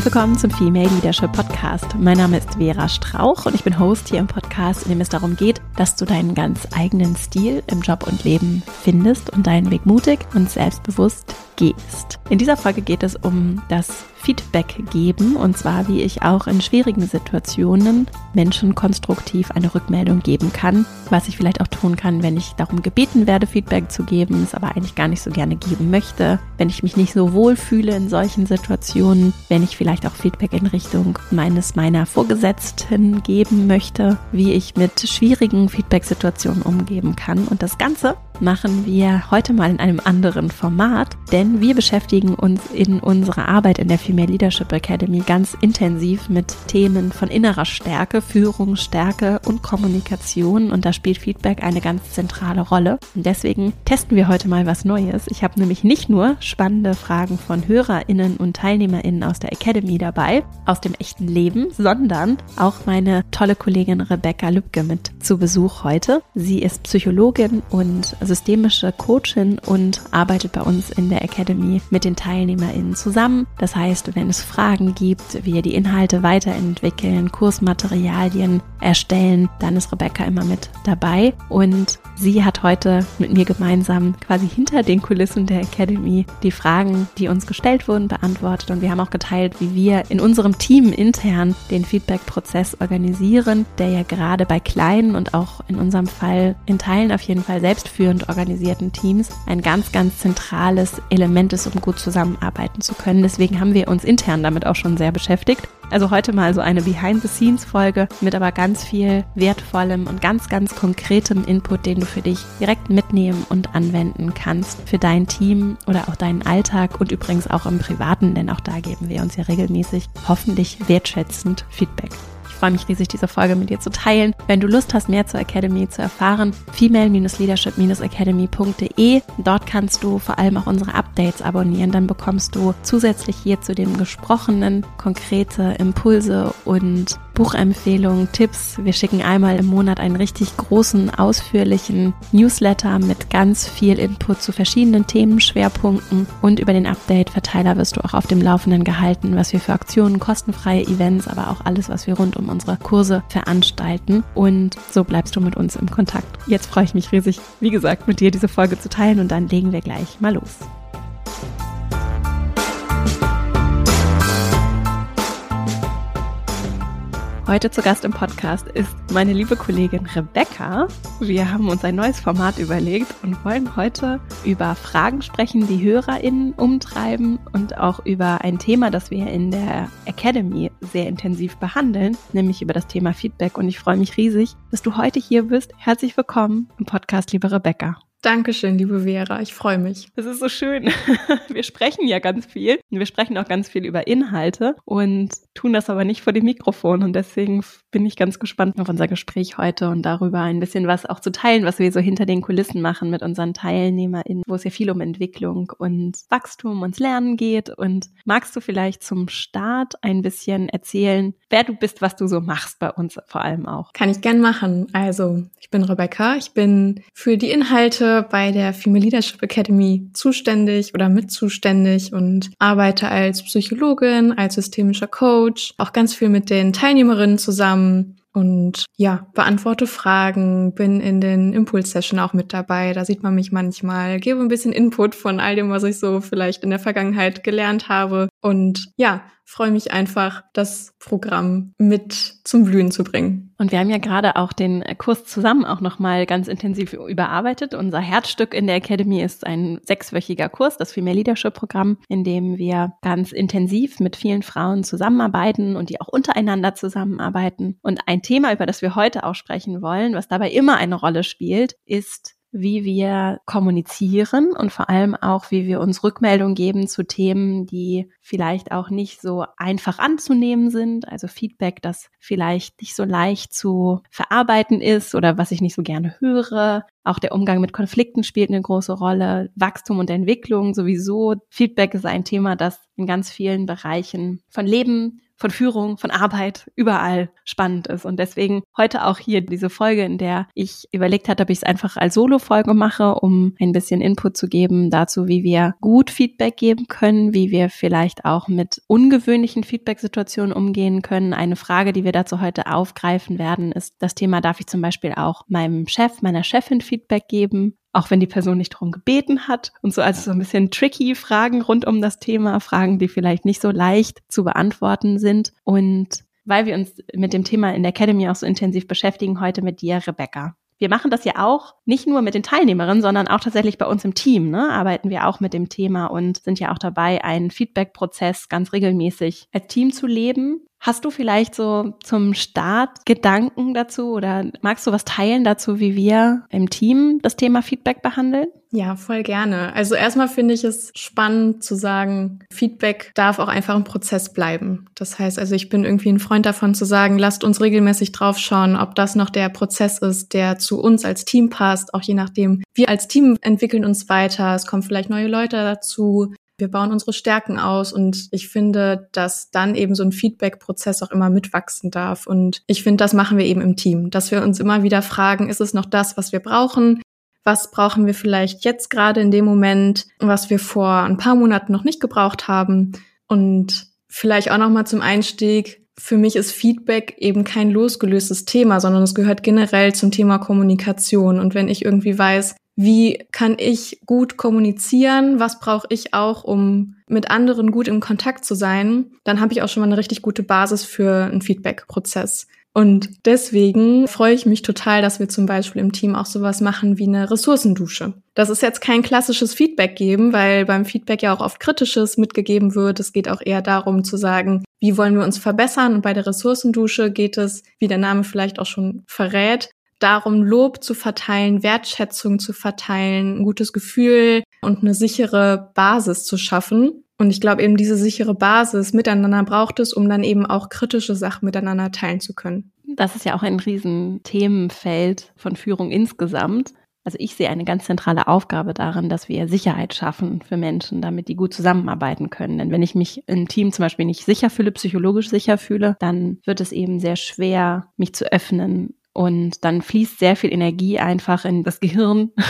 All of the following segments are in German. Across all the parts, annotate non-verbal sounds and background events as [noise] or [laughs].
Herzlich willkommen zum Female Leadership Podcast. Mein Name ist Vera Strauch und ich bin Host hier im Podcast, in dem es darum geht, dass du deinen ganz eigenen Stil im Job und Leben findest und deinen Weg mutig und selbstbewusst gehst. In dieser Folge geht es um das Feedback geben und zwar, wie ich auch in schwierigen Situationen Menschen konstruktiv eine Rückmeldung geben kann, was ich vielleicht auch tun kann, wenn ich darum gebeten werde, Feedback zu geben, es aber eigentlich gar nicht so gerne geben möchte, wenn ich mich nicht so wohl fühle in solchen Situationen, wenn ich vielleicht auch Feedback in Richtung meines meiner Vorgesetzten geben möchte, wie ich mit schwierigen Feedback-Situationen umgeben kann und das Ganze machen wir heute mal in einem anderen Format, denn wir beschäftigen uns in unserer Arbeit in der Female Leadership Academy ganz intensiv mit Themen von innerer Stärke, Führungsstärke und Kommunikation und da spielt Feedback eine ganz zentrale Rolle. Und deswegen testen wir heute mal was Neues. Ich habe nämlich nicht nur spannende Fragen von HörerInnen und TeilnehmerInnen aus der Academy dabei, aus dem echten Leben, sondern auch meine tolle Kollegin Rebecca Lübke mit zu Besuch heute. Sie ist Psychologin und systemische Coachin und arbeitet bei uns in der Academy mit den TeilnehmerInnen zusammen. Das heißt, wenn es Fragen gibt, wir die Inhalte weiterentwickeln, Kursmaterialien erstellen, dann ist Rebecca immer mit dabei und sie hat heute mit mir gemeinsam quasi hinter den Kulissen der Academy die Fragen, die uns gestellt wurden, beantwortet und wir haben auch geteilt, wie wir in unserem Team intern den Feedback-Prozess organisieren, der ja gerade bei kleinen und auch in unserem Fall in Teilen auf jeden Fall selbstführend und organisierten Teams ein ganz, ganz zentrales Element ist, um gut zusammenarbeiten zu können. Deswegen haben wir uns intern damit auch schon sehr beschäftigt. Also heute mal so eine Behind-the-Scenes-Folge mit aber ganz viel wertvollem und ganz, ganz konkretem Input, den du für dich direkt mitnehmen und anwenden kannst für dein Team oder auch deinen Alltag und übrigens auch im Privaten, denn auch da geben wir uns ja regelmäßig hoffentlich wertschätzend Feedback freue mich riesig, diese Folge mit dir zu teilen. Wenn du Lust hast, mehr zur Academy zu erfahren, female-leadership-academy.de. Dort kannst du vor allem auch unsere Updates abonnieren. Dann bekommst du zusätzlich hier zu dem gesprochenen konkrete Impulse und Buchempfehlungen, Tipps. Wir schicken einmal im Monat einen richtig großen, ausführlichen Newsletter mit ganz viel Input zu verschiedenen Themenschwerpunkten und über den Update-Verteiler wirst du auch auf dem Laufenden gehalten, was wir für Aktionen, kostenfreie Events, aber auch alles, was wir rund um unsere Kurse veranstalten. Und so bleibst du mit uns im Kontakt. Jetzt freue ich mich riesig, wie gesagt, mit dir diese Folge zu teilen und dann legen wir gleich mal los. Heute zu Gast im Podcast ist meine liebe Kollegin Rebecca. Wir haben uns ein neues Format überlegt und wollen heute über Fragen sprechen, die HörerInnen umtreiben und auch über ein Thema, das wir in der Academy sehr intensiv behandeln, nämlich über das Thema Feedback. Und ich freue mich riesig, dass du heute hier bist. Herzlich willkommen im Podcast, liebe Rebecca. Dankeschön, liebe Vera. Ich freue mich. Es ist so schön. [laughs] Wir sprechen ja ganz viel. Wir sprechen auch ganz viel über Inhalte und tun das aber nicht vor dem Mikrofon. Und deswegen bin ich ganz gespannt auf unser Gespräch heute und darüber ein bisschen was auch zu teilen, was wir so hinter den Kulissen machen mit unseren TeilnehmerInnen, wo es ja viel um Entwicklung und Wachstum und Lernen geht. Und magst du vielleicht zum Start ein bisschen erzählen, wer du bist, was du so machst bei uns vor allem auch? Kann ich gern machen. Also, ich bin Rebecca. Ich bin für die Inhalte bei der Female Leadership Academy zuständig oder mit zuständig und arbeite als Psychologin, als systemischer Coach, auch ganz viel mit den Teilnehmerinnen zusammen und ja, beantworte Fragen, bin in den Impulse-Session auch mit dabei. Da sieht man mich manchmal, gebe ein bisschen Input von all dem, was ich so vielleicht in der Vergangenheit gelernt habe. Und ja, freue mich einfach, das Programm mit zum Blühen zu bringen. Und wir haben ja gerade auch den Kurs zusammen auch nochmal ganz intensiv überarbeitet. Unser Herzstück in der Academy ist ein sechswöchiger Kurs, das Female Leadership Programm, in dem wir ganz intensiv mit vielen Frauen zusammenarbeiten und die auch untereinander zusammenarbeiten. Und ein Thema, über das wir heute auch sprechen wollen, was dabei immer eine Rolle spielt, ist wie wir kommunizieren und vor allem auch, wie wir uns Rückmeldung geben zu Themen, die vielleicht auch nicht so einfach anzunehmen sind. Also Feedback, das vielleicht nicht so leicht zu verarbeiten ist oder was ich nicht so gerne höre. Auch der Umgang mit Konflikten spielt eine große Rolle. Wachstum und Entwicklung sowieso. Feedback ist ein Thema, das in ganz vielen Bereichen von Leben von Führung, von Arbeit, überall spannend ist. Und deswegen heute auch hier diese Folge, in der ich überlegt hatte, ob ich es einfach als Solo-Folge mache, um ein bisschen Input zu geben dazu, wie wir gut Feedback geben können, wie wir vielleicht auch mit ungewöhnlichen Feedback-Situationen umgehen können. Eine Frage, die wir dazu heute aufgreifen werden, ist das Thema, darf ich zum Beispiel auch meinem Chef, meiner Chefin Feedback geben? Auch wenn die Person nicht darum gebeten hat und so also so ein bisschen tricky Fragen rund um das Thema, Fragen, die vielleicht nicht so leicht zu beantworten sind und weil wir uns mit dem Thema in der Academy auch so intensiv beschäftigen, heute mit dir, Rebecca. Wir machen das ja auch nicht nur mit den Teilnehmerinnen, sondern auch tatsächlich bei uns im Team. Ne, arbeiten wir auch mit dem Thema und sind ja auch dabei, einen Feedback-Prozess ganz regelmäßig als Team zu leben. Hast du vielleicht so zum Start Gedanken dazu oder magst du was teilen dazu, wie wir im Team das Thema Feedback behandeln? Ja, voll gerne. Also erstmal finde ich es spannend zu sagen, Feedback darf auch einfach ein Prozess bleiben. Das heißt also, ich bin irgendwie ein Freund davon zu sagen, lasst uns regelmäßig draufschauen, ob das noch der Prozess ist, der zu uns als Team passt, auch je nachdem. Wir als Team entwickeln uns weiter, es kommen vielleicht neue Leute dazu, wir bauen unsere Stärken aus und ich finde, dass dann eben so ein Feedback-Prozess auch immer mitwachsen darf. Und ich finde, das machen wir eben im Team, dass wir uns immer wieder fragen, ist es noch das, was wir brauchen? Was brauchen wir vielleicht jetzt gerade in dem Moment, was wir vor ein paar Monaten noch nicht gebraucht haben? Und vielleicht auch noch mal zum Einstieg. Für mich ist Feedback eben kein losgelöstes Thema, sondern es gehört generell zum Thema Kommunikation. Und wenn ich irgendwie weiß, wie kann ich gut kommunizieren, was brauche ich auch, um mit anderen gut im Kontakt zu sein, dann habe ich auch schon mal eine richtig gute Basis für einen Feedback-Prozess. Und deswegen freue ich mich total, dass wir zum Beispiel im Team auch sowas machen wie eine Ressourcendusche. Das ist jetzt kein klassisches Feedback geben, weil beim Feedback ja auch oft Kritisches mitgegeben wird. Es geht auch eher darum zu sagen, wie wollen wir uns verbessern? Und bei der Ressourcendusche geht es, wie der Name vielleicht auch schon verrät, darum, Lob zu verteilen, Wertschätzung zu verteilen, ein gutes Gefühl und eine sichere Basis zu schaffen. Und ich glaube eben, diese sichere Basis miteinander braucht es, um dann eben auch kritische Sachen miteinander teilen zu können. Das ist ja auch ein Riesenthemenfeld von Führung insgesamt. Also ich sehe eine ganz zentrale Aufgabe darin, dass wir Sicherheit schaffen für Menschen, damit die gut zusammenarbeiten können. Denn wenn ich mich im Team zum Beispiel nicht sicher fühle, psychologisch sicher fühle, dann wird es eben sehr schwer, mich zu öffnen und dann fließt sehr viel Energie einfach in das Gehirn. [laughs]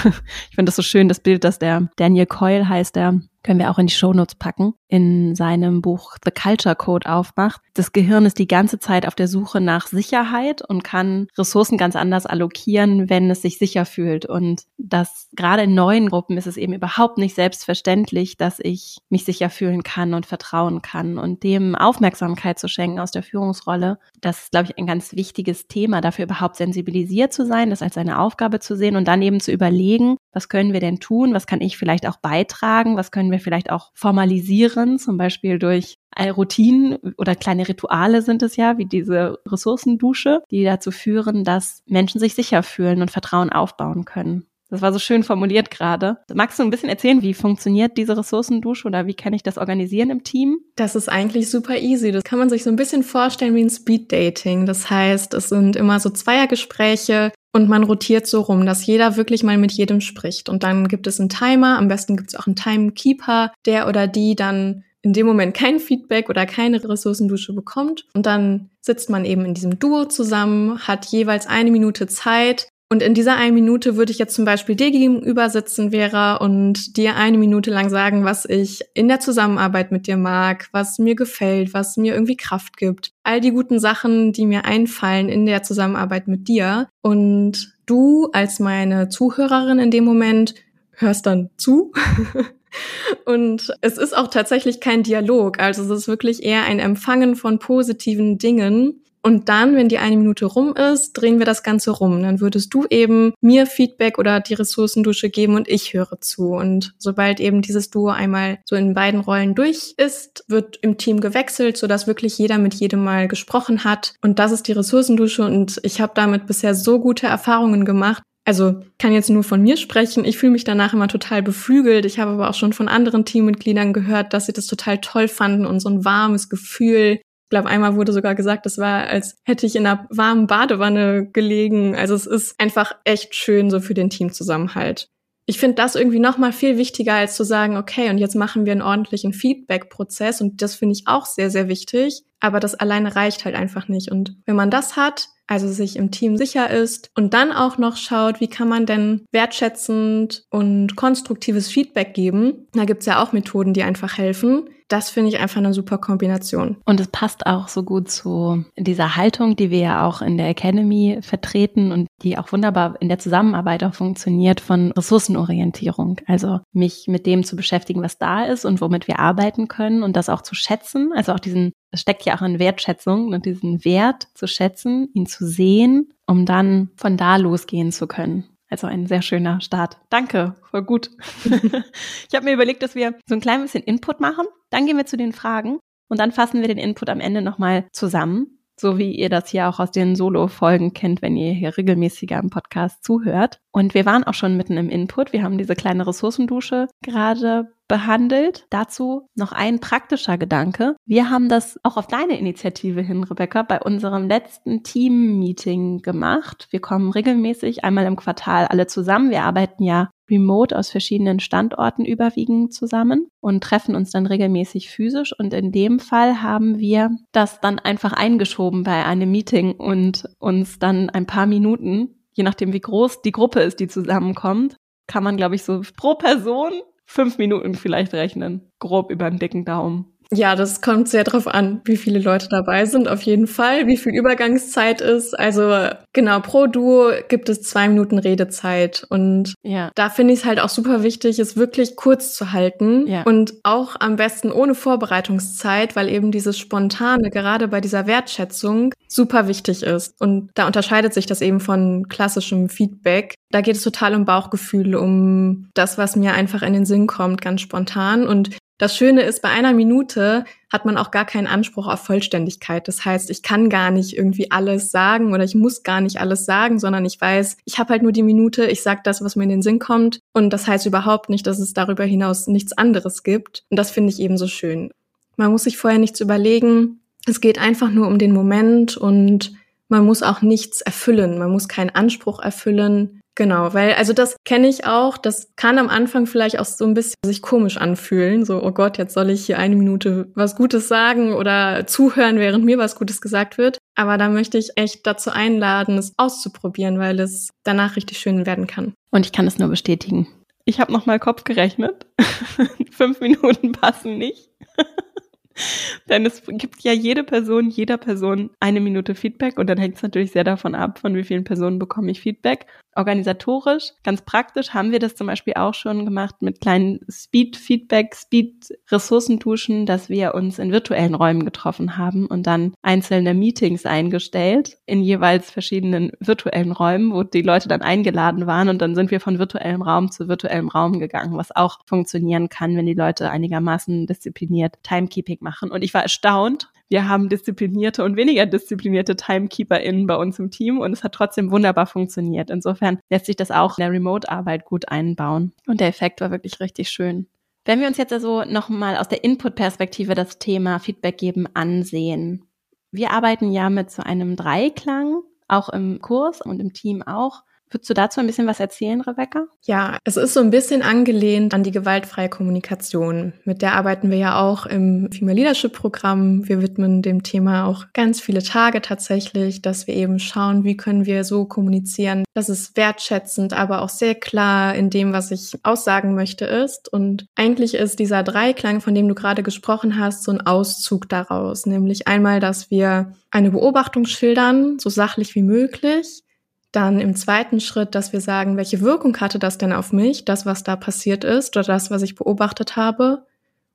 Ich finde das so schön, das Bild, dass der Daniel Coyle heißt, der können wir auch in die Shownotes packen, in seinem Buch The Culture Code aufmacht. Das Gehirn ist die ganze Zeit auf der Suche nach Sicherheit und kann Ressourcen ganz anders allokieren, wenn es sich sicher fühlt. Und das gerade in neuen Gruppen ist es eben überhaupt nicht selbstverständlich, dass ich mich sicher fühlen kann und vertrauen kann und dem Aufmerksamkeit zu schenken aus der Führungsrolle. Das ist, glaube ich, ein ganz wichtiges Thema, dafür überhaupt sensibilisiert zu sein, das als eine Aufgabe zu sehen und dann eben zu überlegen, was können wir denn tun? Was kann ich vielleicht auch beitragen? Was können wir vielleicht auch formalisieren? Zum Beispiel durch Routinen oder kleine Rituale sind es ja, wie diese Ressourcendusche, die dazu führen, dass Menschen sich sicher fühlen und Vertrauen aufbauen können. Das war so schön formuliert gerade. Magst du ein bisschen erzählen, wie funktioniert diese Ressourcendusche oder wie kann ich das organisieren im Team? Das ist eigentlich super easy. Das kann man sich so ein bisschen vorstellen wie ein Speed Dating. Das heißt, es sind immer so Zweiergespräche, und man rotiert so rum, dass jeder wirklich mal mit jedem spricht. Und dann gibt es einen Timer, am besten gibt es auch einen Timekeeper, der oder die dann in dem Moment kein Feedback oder keine Ressourcendusche bekommt. Und dann sitzt man eben in diesem Duo zusammen, hat jeweils eine Minute Zeit, und in dieser einen Minute würde ich jetzt zum Beispiel dir gegenüber sitzen, Vera, und dir eine Minute lang sagen, was ich in der Zusammenarbeit mit dir mag, was mir gefällt, was mir irgendwie Kraft gibt. All die guten Sachen, die mir einfallen in der Zusammenarbeit mit dir. Und du als meine Zuhörerin in dem Moment hörst dann zu. [laughs] Und es ist auch tatsächlich kein Dialog. Also es ist wirklich eher ein Empfangen von positiven Dingen und dann, wenn die eine Minute rum ist, drehen wir das Ganze rum. Dann würdest du eben mir Feedback oder die Ressourcendusche geben und ich höre zu. Und sobald eben dieses Duo einmal so in beiden Rollen durch ist, wird im Team gewechselt, sodass wirklich jeder mit jedem mal gesprochen hat. Und das ist die Ressourcendusche und ich habe damit bisher so gute Erfahrungen gemacht, also kann jetzt nur von mir sprechen. Ich fühle mich danach immer total beflügelt. Ich habe aber auch schon von anderen Teammitgliedern gehört, dass sie das total toll fanden und so ein warmes Gefühl glaube, einmal wurde sogar gesagt, das war, als hätte ich in einer warmen Badewanne gelegen. Also es ist einfach echt schön so für den Teamzusammenhalt. Ich finde das irgendwie noch mal viel wichtiger, als zu sagen, okay, und jetzt machen wir einen ordentlichen Feedback-Prozess. Und das finde ich auch sehr, sehr wichtig. Aber das alleine reicht halt einfach nicht. Und wenn man das hat, also sich im Team sicher ist und dann auch noch schaut, wie kann man denn wertschätzend und konstruktives Feedback geben. Da gibt's ja auch Methoden, die einfach helfen. Das finde ich einfach eine super Kombination. Und es passt auch so gut zu dieser Haltung, die wir ja auch in der Academy vertreten und die auch wunderbar in der Zusammenarbeit auch funktioniert von Ressourcenorientierung. Also mich mit dem zu beschäftigen, was da ist und womit wir arbeiten können und das auch zu schätzen. Also auch diesen, das steckt ja auch in Wertschätzung und diesen Wert zu schätzen, ihn zu sehen, um dann von da losgehen zu können. Also ein sehr schöner Start. Danke, voll gut. [laughs] ich habe mir überlegt, dass wir so ein klein bisschen Input machen. Dann gehen wir zu den Fragen und dann fassen wir den Input am Ende nochmal zusammen so wie ihr das hier auch aus den Solo-Folgen kennt, wenn ihr hier regelmäßiger im Podcast zuhört. Und wir waren auch schon mitten im Input. Wir haben diese kleine Ressourcendusche gerade behandelt. Dazu noch ein praktischer Gedanke. Wir haben das auch auf deine Initiative hin, Rebecca, bei unserem letzten Team-Meeting gemacht. Wir kommen regelmäßig einmal im Quartal alle zusammen. Wir arbeiten ja remote aus verschiedenen Standorten überwiegend zusammen und treffen uns dann regelmäßig physisch. Und in dem Fall haben wir das dann einfach eingeschoben bei einem Meeting und uns dann ein paar Minuten, je nachdem wie groß die Gruppe ist, die zusammenkommt, kann man, glaube ich, so pro Person fünf Minuten vielleicht rechnen. Grob über den dicken Daumen. Ja, das kommt sehr drauf an, wie viele Leute dabei sind, auf jeden Fall, wie viel Übergangszeit ist. Also genau, pro Duo gibt es zwei Minuten Redezeit. Und ja. da finde ich es halt auch super wichtig, es wirklich kurz zu halten ja. und auch am besten ohne Vorbereitungszeit, weil eben dieses Spontane, gerade bei dieser Wertschätzung, super wichtig ist. Und da unterscheidet sich das eben von klassischem Feedback. Da geht es total um Bauchgefühl, um das, was mir einfach in den Sinn kommt, ganz spontan. Und das Schöne ist, bei einer Minute hat man auch gar keinen Anspruch auf Vollständigkeit. Das heißt, ich kann gar nicht irgendwie alles sagen oder ich muss gar nicht alles sagen, sondern ich weiß, ich habe halt nur die Minute, ich sage das, was mir in den Sinn kommt. Und das heißt überhaupt nicht, dass es darüber hinaus nichts anderes gibt. Und das finde ich eben so schön. Man muss sich vorher nichts überlegen. Es geht einfach nur um den Moment und man muss auch nichts erfüllen. Man muss keinen Anspruch erfüllen. Genau, weil also das kenne ich auch, das kann am Anfang vielleicht auch so ein bisschen sich komisch anfühlen, so oh Gott, jetzt soll ich hier eine Minute was Gutes sagen oder zuhören, während mir was Gutes gesagt wird, aber da möchte ich echt dazu einladen, es auszuprobieren, weil es danach richtig schön werden kann. Und ich kann es nur bestätigen. Ich habe noch mal Kopf gerechnet. [laughs] Fünf Minuten passen nicht. [laughs] Denn es gibt ja jede Person, jeder Person eine Minute Feedback und dann hängt es natürlich sehr davon ab, von wie vielen Personen bekomme ich Feedback. Organisatorisch, ganz praktisch haben wir das zum Beispiel auch schon gemacht mit kleinen Speed-Feedback, Speed-Ressourcentuschen, dass wir uns in virtuellen Räumen getroffen haben und dann einzelne Meetings eingestellt in jeweils verschiedenen virtuellen Räumen, wo die Leute dann eingeladen waren und dann sind wir von virtuellem Raum zu virtuellem Raum gegangen, was auch funktionieren kann, wenn die Leute einigermaßen diszipliniert Timekeeping machen. Und ich war erstaunt, wir haben disziplinierte und weniger disziplinierte TimekeeperInnen bei uns im Team und es hat trotzdem wunderbar funktioniert. Insofern lässt sich das auch in der Remote-Arbeit gut einbauen. Und der Effekt war wirklich richtig schön. Wenn wir uns jetzt also nochmal aus der Input-Perspektive das Thema Feedback geben ansehen. Wir arbeiten ja mit so einem Dreiklang, auch im Kurs und im Team auch. Würdest du dazu ein bisschen was erzählen, Rebecca? Ja, es ist so ein bisschen angelehnt an die gewaltfreie Kommunikation. Mit der arbeiten wir ja auch im Female Leadership Programm. Wir widmen dem Thema auch ganz viele Tage tatsächlich, dass wir eben schauen, wie können wir so kommunizieren, dass es wertschätzend, aber auch sehr klar in dem, was ich aussagen möchte ist. Und eigentlich ist dieser Dreiklang, von dem du gerade gesprochen hast, so ein Auszug daraus. Nämlich einmal, dass wir eine Beobachtung schildern, so sachlich wie möglich dann im zweiten Schritt, dass wir sagen, welche Wirkung hatte das denn auf mich, das, was da passiert ist oder das, was ich beobachtet habe.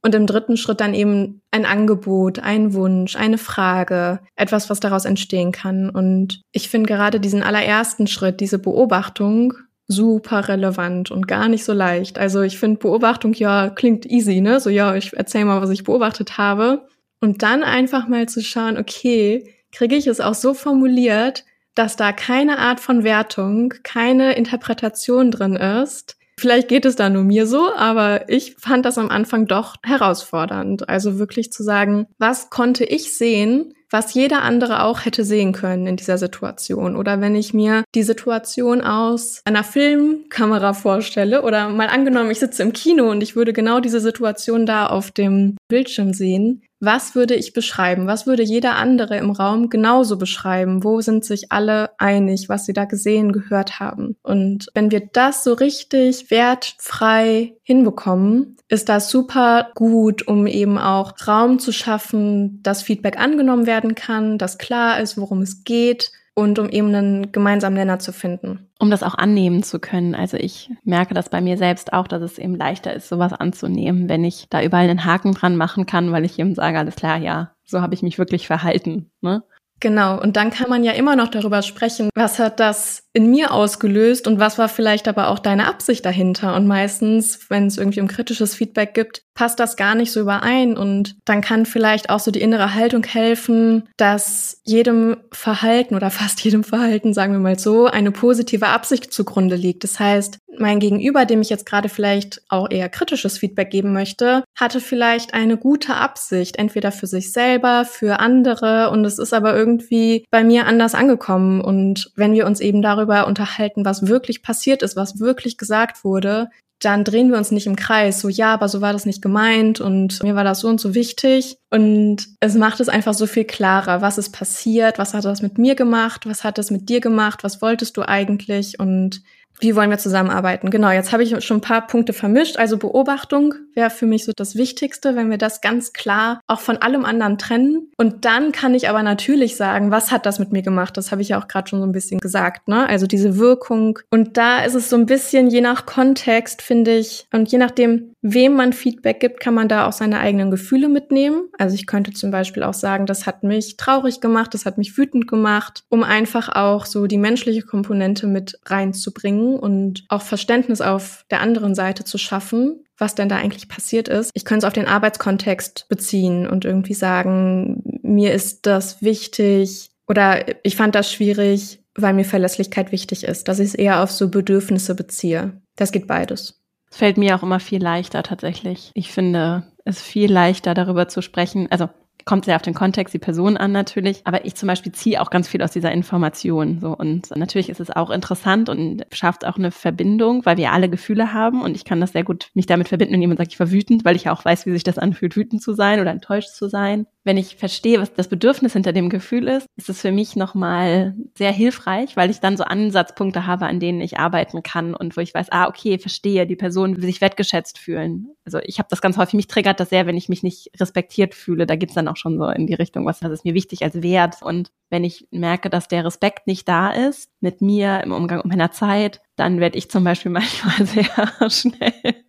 Und im dritten Schritt dann eben ein Angebot, ein Wunsch, eine Frage, etwas, was daraus entstehen kann. Und ich finde gerade diesen allerersten Schritt, diese Beobachtung, super relevant und gar nicht so leicht. Also ich finde Beobachtung ja klingt easy, ne? So ja, ich erzähle mal, was ich beobachtet habe. Und dann einfach mal zu schauen, okay, kriege ich es auch so formuliert, dass da keine Art von Wertung, keine Interpretation drin ist. Vielleicht geht es da nur mir so, aber ich fand das am Anfang doch herausfordernd. Also wirklich zu sagen, was konnte ich sehen, was jeder andere auch hätte sehen können in dieser Situation. Oder wenn ich mir die Situation aus einer Filmkamera vorstelle oder mal angenommen, ich sitze im Kino und ich würde genau diese Situation da auf dem Bildschirm sehen, was würde ich beschreiben? Was würde jeder andere im Raum genauso beschreiben? Wo sind sich alle einig, was sie da gesehen, gehört haben? Und wenn wir das so richtig wertfrei hinbekommen, ist das super gut, um eben auch Raum zu schaffen, dass Feedback angenommen werden kann, dass klar ist, worum es geht und um eben einen gemeinsamen Nenner zu finden. Um das auch annehmen zu können. Also ich merke das bei mir selbst auch, dass es eben leichter ist, sowas anzunehmen, wenn ich da überall einen Haken dran machen kann, weil ich eben sage, alles klar, ja, so habe ich mich wirklich verhalten. Ne? Genau, und dann kann man ja immer noch darüber sprechen, was hat das in mir ausgelöst und was war vielleicht aber auch deine Absicht dahinter. Und meistens, wenn es irgendwie um kritisches Feedback gibt, passt das gar nicht so überein. Und dann kann vielleicht auch so die innere Haltung helfen, dass jedem Verhalten oder [laughs] fast jedem Verhalten, sagen wir mal so, eine positive Absicht zugrunde liegt. Das heißt, mein Gegenüber, dem ich jetzt gerade vielleicht auch eher kritisches Feedback geben möchte, hatte vielleicht eine gute Absicht, entweder für sich selber, für andere. Und es ist aber irgendwie bei mir anders angekommen. Und wenn wir uns eben darüber unterhalten, was wirklich passiert ist, was wirklich gesagt wurde, dann drehen wir uns nicht im Kreis. So, ja, aber so war das nicht gemeint und mir war das so und so wichtig. Und es macht es einfach so viel klarer, was ist passiert, was hat das mit mir gemacht, was hat das mit dir gemacht, was wolltest du eigentlich und wie wollen wir zusammenarbeiten? Genau, jetzt habe ich schon ein paar Punkte vermischt. Also Beobachtung wäre für mich so das Wichtigste, wenn wir das ganz klar auch von allem anderen trennen. Und dann kann ich aber natürlich sagen, was hat das mit mir gemacht? Das habe ich ja auch gerade schon so ein bisschen gesagt. Ne? Also diese Wirkung. Und da ist es so ein bisschen je nach Kontext, finde ich, und je nachdem, wem man Feedback gibt, kann man da auch seine eigenen Gefühle mitnehmen. Also ich könnte zum Beispiel auch sagen, das hat mich traurig gemacht, das hat mich wütend gemacht, um einfach auch so die menschliche Komponente mit reinzubringen und auch Verständnis auf der anderen Seite zu schaffen, was denn da eigentlich passiert ist. Ich könnte es auf den Arbeitskontext beziehen und irgendwie sagen, mir ist das wichtig oder ich fand das schwierig, weil mir Verlässlichkeit wichtig ist, dass ich es eher auf so Bedürfnisse beziehe. Das geht beides fällt mir auch immer viel leichter tatsächlich. Ich finde es viel leichter darüber zu sprechen. Also kommt sehr auf den Kontext, die Person an natürlich. Aber ich zum Beispiel ziehe auch ganz viel aus dieser Information. So und natürlich ist es auch interessant und schafft auch eine Verbindung, weil wir alle Gefühle haben und ich kann das sehr gut mich damit verbinden, wenn jemand sagt, ich war wütend, weil ich ja auch weiß, wie sich das anfühlt, wütend zu sein oder enttäuscht zu sein wenn ich verstehe, was das Bedürfnis hinter dem Gefühl ist, ist es für mich nochmal sehr hilfreich, weil ich dann so Ansatzpunkte habe, an denen ich arbeiten kann und wo ich weiß, ah, okay, verstehe, die Person will sich wertgeschätzt fühlen. Also ich habe das ganz häufig, mich triggert das sehr, wenn ich mich nicht respektiert fühle. Da geht's dann auch schon so in die Richtung, was ist mir wichtig als Wert. Und wenn ich merke, dass der Respekt nicht da ist mit mir im Umgang mit meiner Zeit, dann werde ich zum Beispiel [laughs] manchmal sehr schnell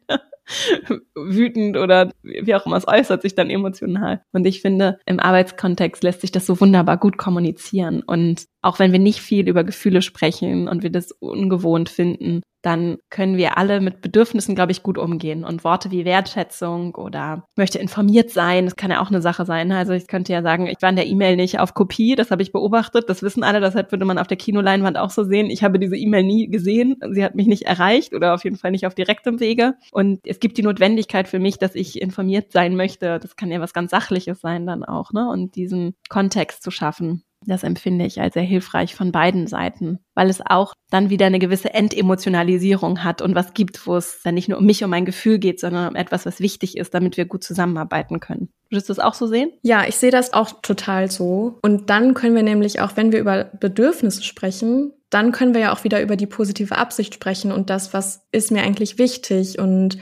wütend oder wie auch immer, es äußert sich dann emotional. Und ich finde, im Arbeitskontext lässt sich das so wunderbar gut kommunizieren. Und auch wenn wir nicht viel über Gefühle sprechen und wir das ungewohnt finden, dann können wir alle mit Bedürfnissen, glaube ich, gut umgehen. Und Worte wie Wertschätzung oder möchte informiert sein, das kann ja auch eine Sache sein. Also ich könnte ja sagen, ich war in der E-Mail nicht auf Kopie, das habe ich beobachtet, das wissen alle, deshalb würde man auf der Kinoleinwand auch so sehen. Ich habe diese E-Mail nie gesehen, sie hat mich nicht erreicht oder auf jeden Fall nicht auf direktem Wege. Und es gibt die Notwendigkeit für mich, dass ich informiert sein möchte. Das kann ja was ganz Sachliches sein dann auch, ne? Und diesen Kontext zu schaffen. Das empfinde ich als sehr hilfreich von beiden Seiten, weil es auch dann wieder eine gewisse Entemotionalisierung hat und was gibt, wo es dann nicht nur um mich, um mein Gefühl geht, sondern um etwas, was wichtig ist, damit wir gut zusammenarbeiten können. Würdest du das auch so sehen? Ja, ich sehe das auch total so. Und dann können wir nämlich auch, wenn wir über Bedürfnisse sprechen, dann können wir ja auch wieder über die positive Absicht sprechen und das, was ist mir eigentlich wichtig und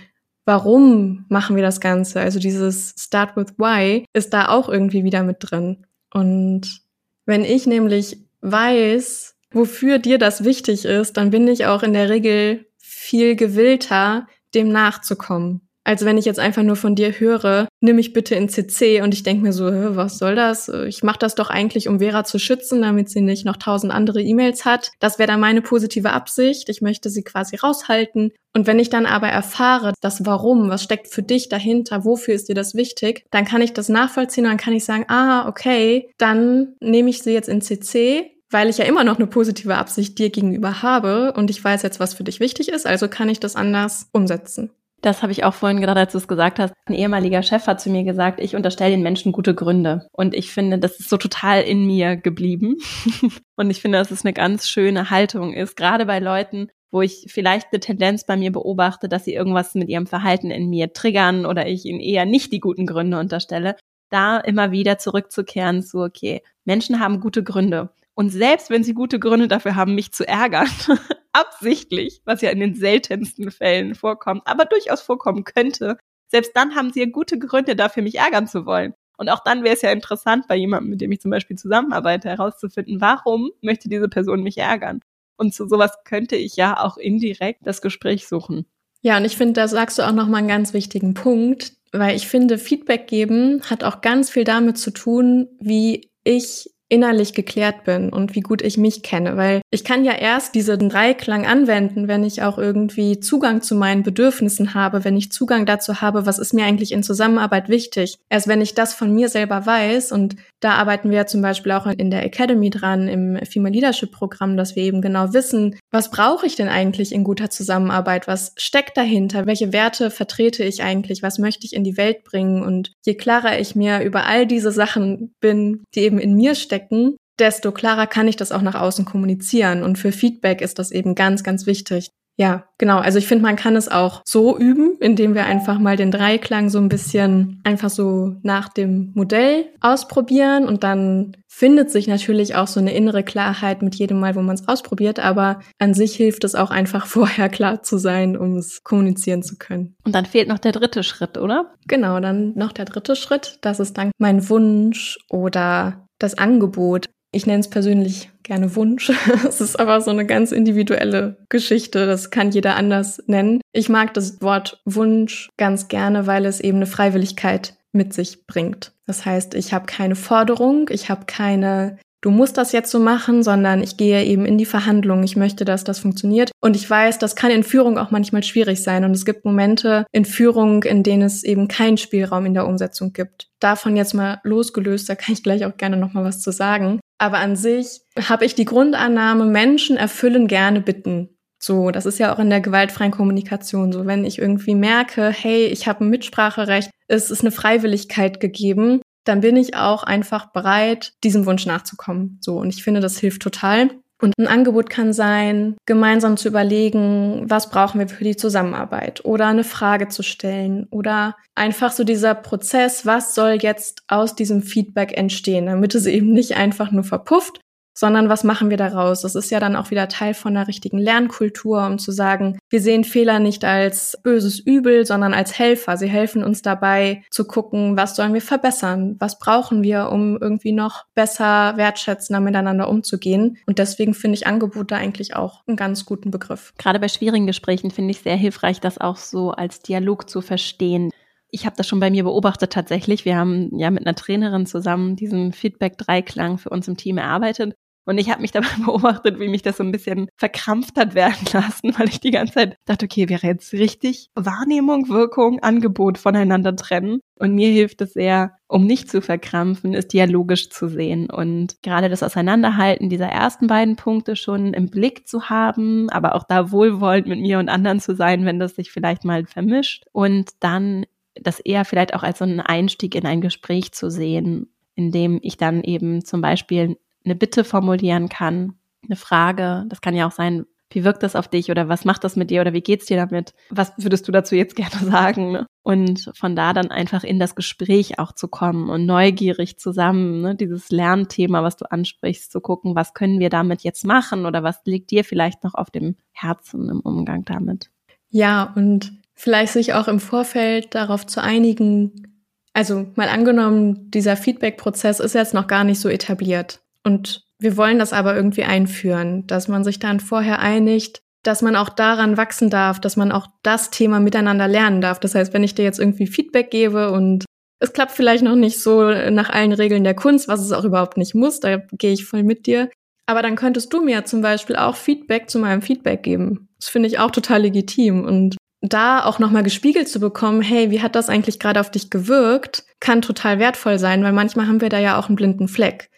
warum machen wir das Ganze? Also dieses Start with Why ist da auch irgendwie wieder mit drin. Und wenn ich nämlich weiß, wofür dir das wichtig ist, dann bin ich auch in der Regel viel gewillter, dem nachzukommen. Also wenn ich jetzt einfach nur von dir höre, nimm mich bitte in CC und ich denke mir so, was soll das? Ich mache das doch eigentlich, um Vera zu schützen, damit sie nicht noch tausend andere E-Mails hat. Das wäre dann meine positive Absicht. Ich möchte sie quasi raushalten. Und wenn ich dann aber erfahre, das Warum, was steckt für dich dahinter, wofür ist dir das wichtig, dann kann ich das nachvollziehen und dann kann ich sagen, ah, okay, dann nehme ich sie jetzt in CC weil ich ja immer noch eine positive Absicht dir gegenüber habe und ich weiß jetzt, was für dich wichtig ist, also kann ich das anders umsetzen. Das habe ich auch vorhin gerade, als du es gesagt hast. Ein ehemaliger Chef hat zu mir gesagt, ich unterstelle den Menschen gute Gründe. Und ich finde, das ist so total in mir geblieben. [laughs] und ich finde, dass es eine ganz schöne Haltung ist, gerade bei Leuten, wo ich vielleicht eine Tendenz bei mir beobachte, dass sie irgendwas mit ihrem Verhalten in mir triggern oder ich ihnen eher nicht die guten Gründe unterstelle. da immer wieder zurückzukehren zu, okay, Menschen haben gute Gründe. Und selbst wenn sie gute Gründe dafür haben, mich zu ärgern, [laughs] absichtlich, was ja in den seltensten Fällen vorkommt, aber durchaus vorkommen könnte, selbst dann haben sie ja gute Gründe dafür, mich ärgern zu wollen. Und auch dann wäre es ja interessant, bei jemandem, mit dem ich zum Beispiel zusammenarbeite, herauszufinden, warum möchte diese Person mich ärgern? Und zu sowas könnte ich ja auch indirekt das Gespräch suchen. Ja, und ich finde, da sagst du auch nochmal einen ganz wichtigen Punkt, weil ich finde, Feedback geben hat auch ganz viel damit zu tun, wie ich innerlich geklärt bin und wie gut ich mich kenne, weil ich kann ja erst diesen Dreiklang anwenden, wenn ich auch irgendwie Zugang zu meinen Bedürfnissen habe, wenn ich Zugang dazu habe, was ist mir eigentlich in Zusammenarbeit wichtig. Erst wenn ich das von mir selber weiß und da arbeiten wir zum Beispiel auch in der Academy dran, im Female Leadership Programm, dass wir eben genau wissen, was brauche ich denn eigentlich in guter Zusammenarbeit? Was steckt dahinter? Welche Werte vertrete ich eigentlich? Was möchte ich in die Welt bringen? Und je klarer ich mir über all diese Sachen bin, die eben in mir stecken, stecken, desto klarer kann ich das auch nach außen kommunizieren. Und für Feedback ist das eben ganz, ganz wichtig. Ja, genau. Also ich finde, man kann es auch so üben, indem wir einfach mal den Dreiklang so ein bisschen einfach so nach dem Modell ausprobieren und dann findet sich natürlich auch so eine innere Klarheit mit jedem Mal, wo man es ausprobiert, aber an sich hilft es auch einfach [laughs] vorher klar zu sein, um es kommunizieren zu können. Und dann fehlt noch der dritte Schritt, oder? Genau, dann noch der dritte Schritt. Das ist dann mein Wunsch oder das Angebot. Ich nenne es persönlich gerne Wunsch. [laughs] Es ist aber so eine ganz individuelle Geschichte. Das kann jeder anders nennen. Ich mag das Wort Wunsch ganz gerne, weil es eben eine Freiwilligkeit mit sich bringt. Das heißt, ich habe keine Forderung, ich habe keine du musst das jetzt so machen, sondern ich gehe eben in die Verhandlung. Ich möchte, dass das funktioniert. Und ich weiß, das kann in Führung auch manchmal schwierig sein. Und es gibt Momente in Führung, in denen es eben keinen Spielraum in der Umsetzung gibt. Davon jetzt mal losgelöst, da kann ich gleich auch gerne nochmal was zu sagen. Aber an sich habe ich die Grundannahme, Menschen erfüllen gerne Bitten. So, das ist ja auch in der gewaltfreien Kommunikation so. Wenn ich irgendwie merke, hey, ich habe ein Mitspracherecht, es ist eine Freiwilligkeit gegeben, dann bin ich auch einfach bereit, diesem Wunsch nachzukommen. So, und ich finde, das hilft total. Und ein Angebot kann sein, gemeinsam zu überlegen, was brauchen wir für die Zusammenarbeit oder eine Frage zu stellen oder einfach so dieser Prozess, was soll jetzt aus diesem Feedback entstehen, damit es eben nicht einfach nur verpufft, sondern was machen wir daraus? Das ist ja dann auch wieder Teil von einer richtigen Lernkultur, um zu sagen, wir sehen Fehler nicht als böses Übel, sondern als Helfer. Sie helfen uns dabei zu gucken, was sollen wir verbessern? Was brauchen wir, um irgendwie noch besser wertschätzender miteinander umzugehen? Und deswegen finde ich Angebote eigentlich auch einen ganz guten Begriff. Gerade bei schwierigen Gesprächen finde ich sehr hilfreich, das auch so als Dialog zu verstehen ich habe das schon bei mir beobachtet tatsächlich. Wir haben ja mit einer Trainerin zusammen diesen Feedback-Dreiklang für uns im Team erarbeitet. Und ich habe mich dabei [laughs] beobachtet, wie mich das so ein bisschen verkrampft hat werden [laughs] lassen, weil ich die ganze Zeit dachte, okay, wäre jetzt richtig Wahrnehmung, Wirkung, Angebot voneinander trennen. Und mir hilft es sehr, um nicht zu verkrampfen, es dialogisch zu sehen und gerade das Auseinanderhalten dieser ersten beiden Punkte schon im Blick zu haben, aber auch da wohlwollend mit mir und anderen zu sein, wenn das sich vielleicht mal vermischt und dann das eher vielleicht auch als so einen Einstieg in ein Gespräch zu sehen, in dem ich dann eben zum Beispiel eine Bitte formulieren kann, eine Frage. Das kann ja auch sein, wie wirkt das auf dich oder was macht das mit dir oder wie geht's dir damit? Was würdest du dazu jetzt [laughs] gerne sagen? Ne? Und von da dann einfach in das Gespräch auch zu kommen und neugierig zusammen, ne, dieses Lernthema, was du ansprichst, zu gucken, was können wir damit jetzt machen oder was liegt dir vielleicht noch auf dem Herzen im Umgang damit? Ja, und vielleicht sich auch im Vorfeld darauf zu einigen, also mal angenommen, dieser Feedback-Prozess ist jetzt noch gar nicht so etabliert. Und wir wollen das aber irgendwie einführen, dass man sich dann vorher einigt, dass man auch daran wachsen darf, dass man auch das Thema miteinander lernen darf. Das heißt, wenn ich dir jetzt irgendwie Feedback gebe und es klappt vielleicht noch nicht so nach allen Regeln der Kunst, was es auch überhaupt nicht muss, da gehe ich voll mit dir. Aber dann könntest du mir zum Beispiel auch Feedback zu meinem Feedback geben. Das finde ich auch total legitim. Und da auch nochmal gespiegelt zu bekommen, hey, wie hat das eigentlich gerade auf dich gewirkt, kann total wertvoll sein, weil manchmal haben wir da ja auch einen blinden Fleck.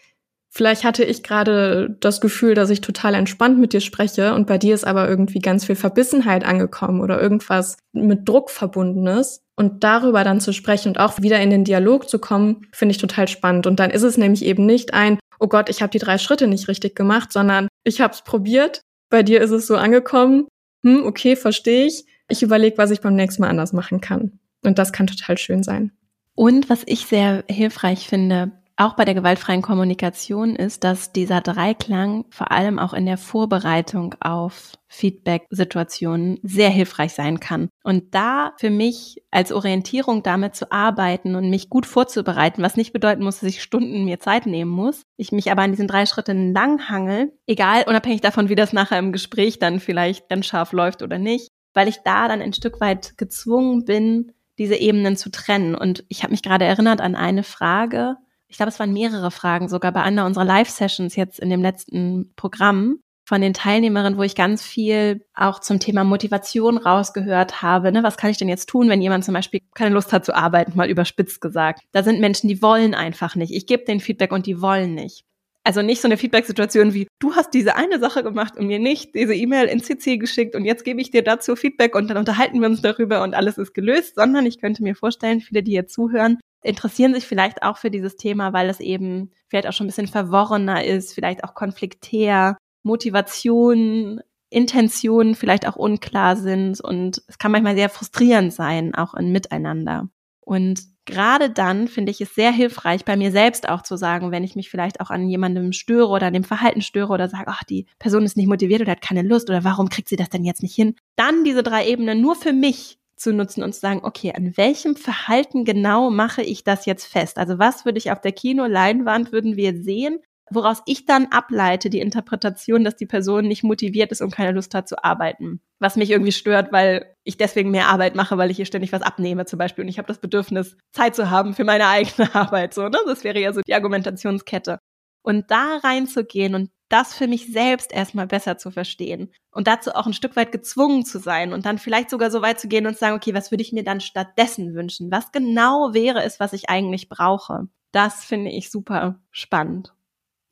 Vielleicht hatte ich gerade das Gefühl, dass ich total entspannt mit dir spreche und bei dir ist aber irgendwie ganz viel Verbissenheit angekommen oder irgendwas mit Druck verbundenes. Und darüber dann zu sprechen und auch wieder in den Dialog zu kommen, finde ich total spannend. Und dann ist es nämlich eben nicht ein, oh Gott, ich habe die drei Schritte nicht richtig gemacht, sondern ich habe es probiert, bei dir ist es so angekommen, hm, okay, verstehe ich. Ich überlege, was ich beim nächsten Mal anders machen kann. Und das kann total schön sein. Und was ich sehr hilfreich finde, auch bei der gewaltfreien Kommunikation ist, dass dieser Dreiklang vor allem auch in der Vorbereitung auf Feedback-Situationen sehr hilfreich sein kann. Und da für mich als Orientierung damit zu arbeiten und mich gut vorzubereiten, was nicht bedeuten muss, dass ich Stunden mir Zeit nehmen muss, ich mich aber an diesen drei Schritten langhangel, egal, unabhängig davon, wie das nachher im Gespräch dann vielleicht ganz scharf läuft oder nicht, weil ich da dann ein Stück weit gezwungen bin, diese Ebenen zu trennen. Und ich habe mich gerade erinnert an eine Frage, ich glaube, es waren mehrere Fragen, sogar bei einer unserer Live-Sessions jetzt in dem letzten Programm von den Teilnehmerinnen, wo ich ganz viel auch zum Thema Motivation rausgehört habe. Ne? Was kann ich denn jetzt tun, wenn jemand zum Beispiel keine Lust hat zu arbeiten, mal überspitzt gesagt? Da sind Menschen, die wollen einfach nicht. Ich gebe den Feedback und die wollen nicht. Also nicht so eine Feedback-Situation wie, du hast diese eine Sache gemacht und mir nicht diese E-Mail in CC geschickt und jetzt gebe ich dir dazu Feedback und dann unterhalten wir uns darüber und alles ist gelöst, sondern ich könnte mir vorstellen, viele, die hier zuhören, interessieren sich vielleicht auch für dieses Thema, weil es eben vielleicht auch schon ein bisschen verworrener ist, vielleicht auch konfliktär, Motivation, Intentionen vielleicht auch unklar sind und es kann manchmal sehr frustrierend sein, auch im Miteinander. Und gerade dann finde ich es sehr hilfreich, bei mir selbst auch zu sagen, wenn ich mich vielleicht auch an jemandem störe oder an dem Verhalten störe oder sage, ach, die Person ist nicht motiviert oder hat keine Lust oder warum kriegt sie das denn jetzt nicht hin? Dann diese drei Ebenen nur für mich zu nutzen und zu sagen, okay, an welchem Verhalten genau mache ich das jetzt fest? Also was würde ich auf der Kinoleinwand würden wir sehen, woraus ich dann ableite die Interpretation, dass die Person nicht motiviert ist und keine Lust hat zu arbeiten. Was mich irgendwie stört, weil ich deswegen mehr Arbeit mache, weil ich hier ständig was abnehme zum Beispiel und ich habe das Bedürfnis, Zeit zu haben für meine eigene [laughs] Arbeit. So, ne? Das wäre ja so die Argumentationskette. Und da reinzugehen und das für mich selbst erstmal besser zu verstehen und dazu auch ein Stück weit gezwungen zu sein und dann vielleicht sogar so weit zu gehen und zu sagen, okay, was würde ich mir dann stattdessen wünschen? Was genau wäre es, was ich eigentlich brauche? Das finde ich super spannend.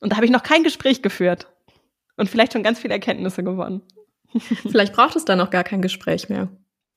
Und da habe ich noch kein Gespräch geführt und vielleicht schon ganz viele Erkenntnisse gewonnen. Vielleicht braucht es dann auch gar kein Gespräch mehr.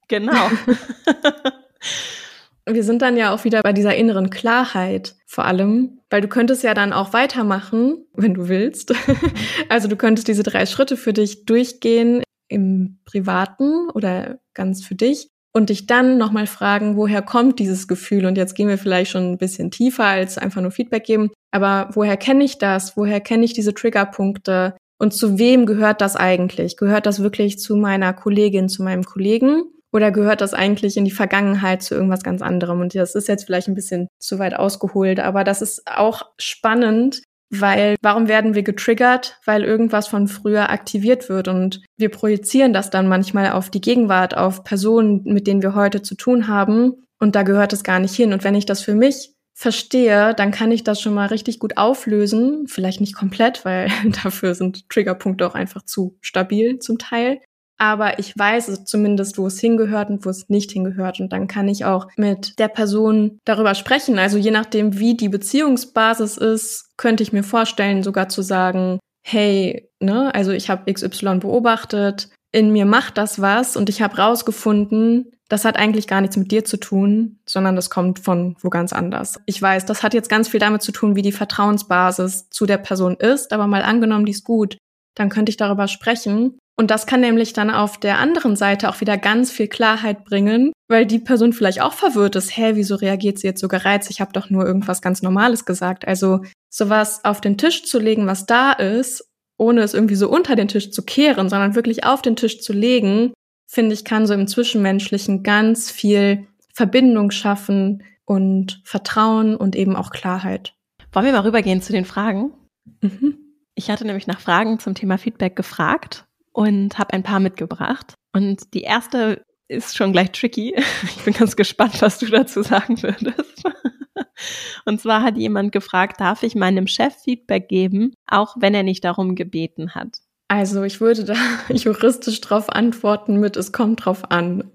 Genau. [laughs] wir sind dann ja auch wieder bei dieser inneren Klarheit vor allem, weil du könntest ja dann auch weitermachen, wenn du willst. [laughs] also du könntest diese drei Schritte für dich durchgehen im Privaten oder ganz für dich und dich dann nochmal fragen, woher kommt dieses Gefühl? Und jetzt gehen wir vielleicht schon ein bisschen tiefer als einfach nur Feedback geben. Aber woher kenne ich das? Woher kenne ich diese Triggerpunkte? Und zu wem gehört das eigentlich? Gehört das wirklich zu meiner Kollegin, zu meinem Kollegen? Oder gehört das eigentlich in die Vergangenheit zu irgendwas ganz anderem? Und das ist jetzt vielleicht ein bisschen zu weit ausgeholt, aber das ist auch spannend, weil warum werden wir getriggert? Weil irgendwas von früher aktiviert wird und wir projizieren das dann manchmal auf die Gegenwart, auf Personen, mit denen wir heute zu tun haben und da gehört es gar nicht hin. Und wenn ich das für mich verstehe, dann kann ich das schon mal richtig gut auflösen. Vielleicht nicht komplett, weil [laughs] dafür sind Triggerpunkte auch einfach zu stabil zum Teil aber ich weiß zumindest, wo es hingehört und wo es nicht hingehört. Und dann kann ich auch mit der Person darüber sprechen. Also je nachdem, wie die Beziehungsbasis ist, könnte ich mir vorstellen, sogar zu sagen, hey, ne, also ich habe XY beobachtet, in mir macht das was und ich habe rausgefunden, das hat eigentlich gar nichts mit dir zu tun, sondern das kommt von wo ganz anders. Ich weiß, das hat jetzt ganz viel damit zu tun, wie die Vertrauensbasis zu der Person ist, aber mal angenommen, die ist gut, dann könnte ich darüber sprechen und das kann nämlich dann auf der anderen Seite auch wieder ganz viel Klarheit bringen, weil die Person vielleicht auch verwirrt ist, hä, wieso reagiert sie jetzt so gereizt? Ich habe doch nur irgendwas ganz Normales gesagt. Also sowas auf den Tisch zu legen, was da ist, ohne es irgendwie so unter den Tisch zu kehren, sondern wirklich auf den Tisch zu legen, finde ich, kann so im Zwischenmenschlichen ganz viel Verbindung schaffen und Vertrauen und eben auch Klarheit. Wollen wir mal rübergehen zu den Fragen? Mhm. Ich hatte nämlich nach Fragen zum Thema Feedback gefragt und habe ein paar mitgebracht. Und die erste ist schon gleich tricky. [laughs] Ich bin ganz gespannt, was du dazu sagen würdest. [laughs] Und zwar hat jemand gefragt, darf ich meinem Chef Feedback geben, auch wenn er nicht darum gebeten hat? Also ich würde da [laughs] juristisch drauf antworten mit, es kommt drauf an.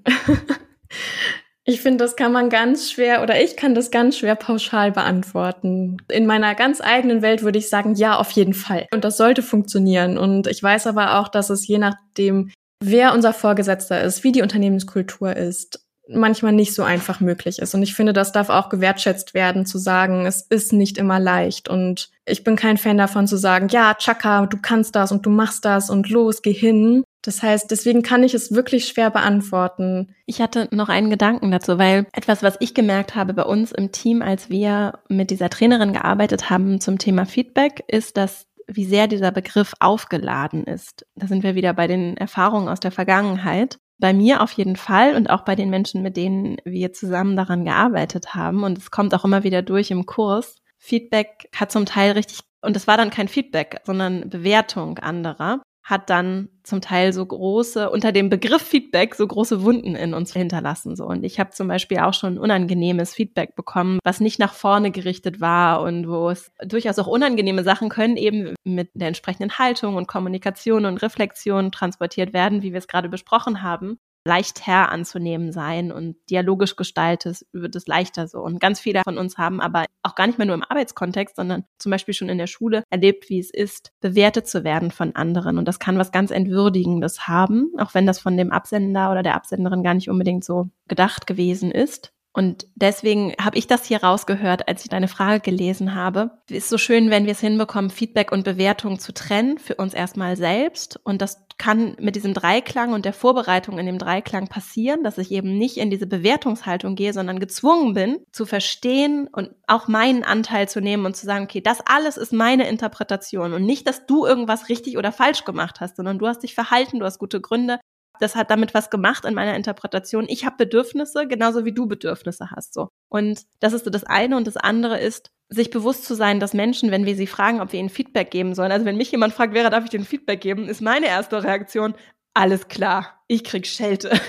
Ich finde, das kann man ganz schwer oder ich kann das ganz schwer pauschal beantworten. In meiner ganz eigenen Welt würde ich sagen, ja, auf jeden Fall. Und das sollte funktionieren. Und ich weiß aber auch, dass es je nachdem, wer unser Vorgesetzter ist, wie die Unternehmenskultur ist, manchmal nicht so einfach möglich ist. Und ich finde, das darf auch gewertschätzt werden, zu sagen, es ist nicht immer leicht. Und ich bin kein Fan davon zu sagen, ja, Chaka, du kannst das und du machst das und los, geh hin. Das heißt, deswegen kann ich es wirklich schwer beantworten. Ich hatte noch einen Gedanken dazu, weil etwas, was ich gemerkt habe bei uns im Team, als wir mit dieser Trainerin gearbeitet haben zum Thema Feedback, ist, dass wie sehr dieser Begriff aufgeladen ist. Da sind wir wieder bei den Erfahrungen aus der Vergangenheit. Bei mir auf jeden Fall und auch bei den Menschen, mit denen wir zusammen daran gearbeitet haben. Und es kommt auch immer wieder durch im Kurs. Feedback hat zum Teil richtig, und es war dann kein Feedback, sondern Bewertung anderer hat dann zum Teil so große, unter dem Begriff Feedback, so große Wunden in uns hinterlassen. So. Und ich habe zum Beispiel auch schon unangenehmes Feedback bekommen, was nicht nach vorne gerichtet war und wo es durchaus auch unangenehme Sachen können eben mit der entsprechenden Haltung und Kommunikation und Reflexion transportiert werden, wie wir es gerade besprochen haben leicht Herr anzunehmen sein und dialogisch gestaltet wird es leichter so. Und ganz viele von uns haben aber auch gar nicht mehr nur im Arbeitskontext, sondern zum Beispiel schon in der Schule erlebt, wie es ist, bewertet zu werden von anderen. Und das kann was ganz Entwürdigendes haben, auch wenn das von dem Absender oder der Absenderin gar nicht unbedingt so gedacht gewesen ist. Und deswegen habe ich das hier rausgehört, als ich deine Frage gelesen habe. Es ist so schön, wenn wir es hinbekommen, Feedback und Bewertung zu trennen für uns erstmal selbst. Und das kann mit diesem Dreiklang und der Vorbereitung in dem Dreiklang passieren, dass ich eben nicht in diese Bewertungshaltung gehe, sondern gezwungen bin, zu verstehen und auch meinen Anteil zu nehmen und zu sagen, okay, das alles ist meine Interpretation und nicht, dass du irgendwas richtig oder falsch gemacht hast, sondern du hast dich verhalten, du hast gute Gründe das hat damit was gemacht in meiner Interpretation. Ich habe Bedürfnisse, genauso wie du Bedürfnisse hast. So. Und das ist so das eine. Und das andere ist, sich bewusst zu sein, dass Menschen, wenn wir sie fragen, ob wir ihnen Feedback geben sollen, also wenn mich jemand fragt, wäre, darf ich dir Feedback geben, ist meine erste Reaktion, alles klar, ich krieg Schelte.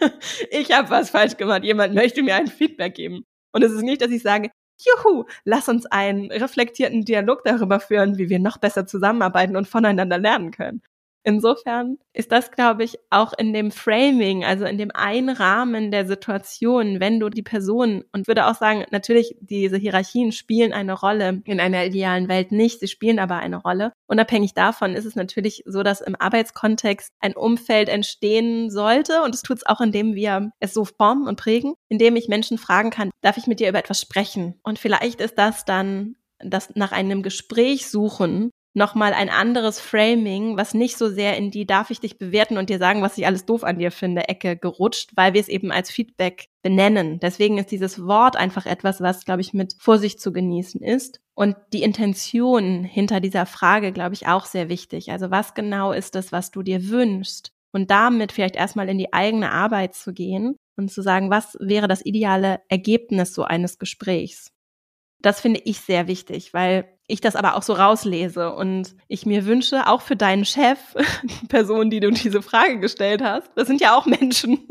[laughs] ich habe was falsch gemacht, jemand möchte mir ein Feedback geben. Und es ist nicht, dass ich sage, juhu, lass uns einen reflektierten Dialog darüber führen, wie wir noch besser zusammenarbeiten und voneinander lernen können. Insofern ist das, glaube ich, auch in dem Framing, also in dem Einrahmen der Situation, wenn du die Person und würde auch sagen, natürlich, diese Hierarchien spielen eine Rolle in einer idealen Welt nicht, sie spielen aber eine Rolle. Unabhängig davon ist es natürlich so, dass im Arbeitskontext ein Umfeld entstehen sollte und es tut es auch, indem wir es so formen und prägen, indem ich Menschen fragen kann, darf ich mit dir über etwas sprechen? Und vielleicht ist das dann das nach einem Gespräch suchen nochmal ein anderes Framing, was nicht so sehr in die darf ich dich bewerten und dir sagen, was ich alles doof an dir finde, Ecke gerutscht, weil wir es eben als Feedback benennen. Deswegen ist dieses Wort einfach etwas, was, glaube ich, mit Vorsicht zu genießen ist. Und die Intention hinter dieser Frage, glaube ich, auch sehr wichtig. Also was genau ist es, was du dir wünschst? Und damit vielleicht erstmal in die eigene Arbeit zu gehen und zu sagen, was wäre das ideale Ergebnis so eines Gesprächs? Das finde ich sehr wichtig, weil ich das aber auch so rauslese und ich mir wünsche, auch für deinen Chef, [laughs] die Person, die du diese Frage gestellt hast, das sind ja auch Menschen,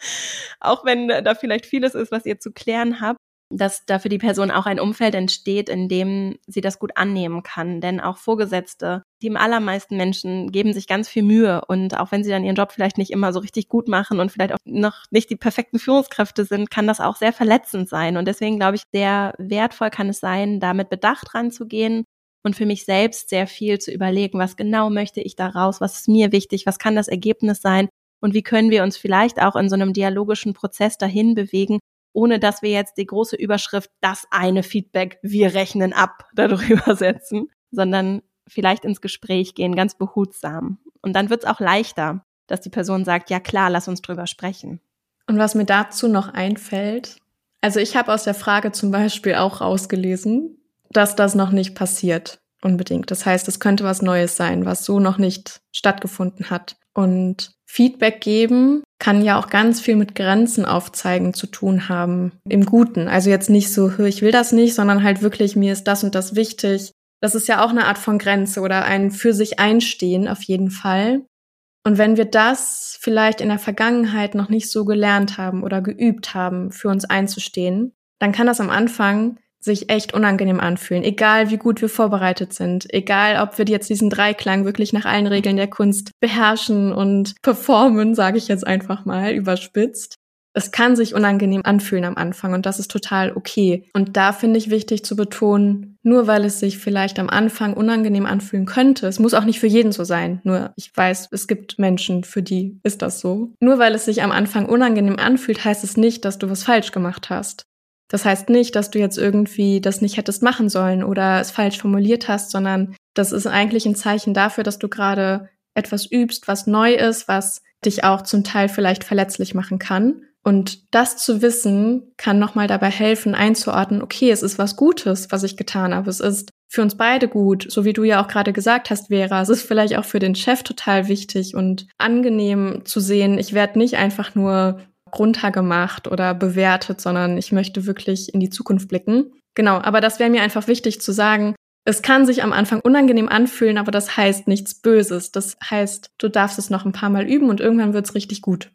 [laughs] auch wenn da vielleicht vieles ist, was ihr zu klären habt, dass da für die Person auch ein Umfeld entsteht, in dem sie das gut annehmen kann. Denn auch Vorgesetzte, die im allermeisten Menschen geben sich ganz viel Mühe und auch wenn sie dann ihren Job vielleicht nicht immer so richtig gut machen und vielleicht auch noch nicht die perfekten Führungskräfte sind, kann das auch sehr verletzend sein. Und deswegen glaube ich, sehr wertvoll kann es sein, da mit Bedacht ranzugehen und für mich selbst sehr viel zu überlegen, was genau möchte ich daraus, was ist mir wichtig, was kann das Ergebnis sein und wie können wir uns vielleicht auch in so einem dialogischen Prozess dahin bewegen, ohne dass wir jetzt die große Überschrift, das eine Feedback, wir rechnen ab, [laughs] darüber setzen, sondern vielleicht ins Gespräch gehen, ganz behutsam. Und dann wird es auch leichter, dass die Person sagt, ja klar, lass uns drüber sprechen. Und was mir dazu noch einfällt, also ich habe aus der Frage zum Beispiel auch rausgelesen, dass das noch nicht passiert unbedingt. Das heißt, es könnte was Neues sein, was so noch nicht stattgefunden hat. Und Feedback geben kann ja auch ganz viel mit Grenzen aufzeigen zu tun haben. Im Guten. Also jetzt nicht so, ich will das nicht, sondern halt wirklich, mir ist das und das wichtig. Das ist ja auch eine Art von Grenze oder ein für sich einstehen auf jeden Fall. Und wenn wir das vielleicht in der Vergangenheit noch nicht so gelernt haben oder geübt haben, für uns einzustehen, dann kann das am Anfang sich echt unangenehm anfühlen, egal wie gut wir vorbereitet sind, egal ob wir jetzt diesen Dreiklang wirklich nach allen Regeln der Kunst beherrschen und performen, sage ich jetzt einfach mal überspitzt. Es kann sich unangenehm anfühlen am Anfang und das ist total okay. Und da finde ich wichtig zu betonen, nur weil es sich vielleicht am Anfang unangenehm anfühlen könnte, es muss auch nicht für jeden so sein, nur ich weiß, es gibt Menschen, für die ist das so. Nur weil es sich am Anfang unangenehm anfühlt, heißt es nicht, dass du was falsch gemacht hast. Das heißt nicht, dass du jetzt irgendwie das nicht hättest machen sollen oder es falsch formuliert hast, sondern das ist eigentlich ein Zeichen dafür, dass du gerade etwas übst, was neu ist, was dich auch zum Teil vielleicht verletzlich machen kann. Und das zu wissen, kann nochmal dabei helfen, einzuordnen, okay, es ist was Gutes, was ich getan habe. Es ist für uns beide gut, so wie du ja auch gerade gesagt hast, Vera. Es ist vielleicht auch für den Chef total wichtig und angenehm zu sehen, ich werde nicht einfach nur runtergemacht oder bewertet, sondern ich möchte wirklich in die Zukunft blicken. Genau, aber das wäre mir einfach wichtig zu sagen, es kann sich am Anfang unangenehm anfühlen, aber das heißt nichts Böses. Das heißt, du darfst es noch ein paar Mal üben und irgendwann wird es richtig gut.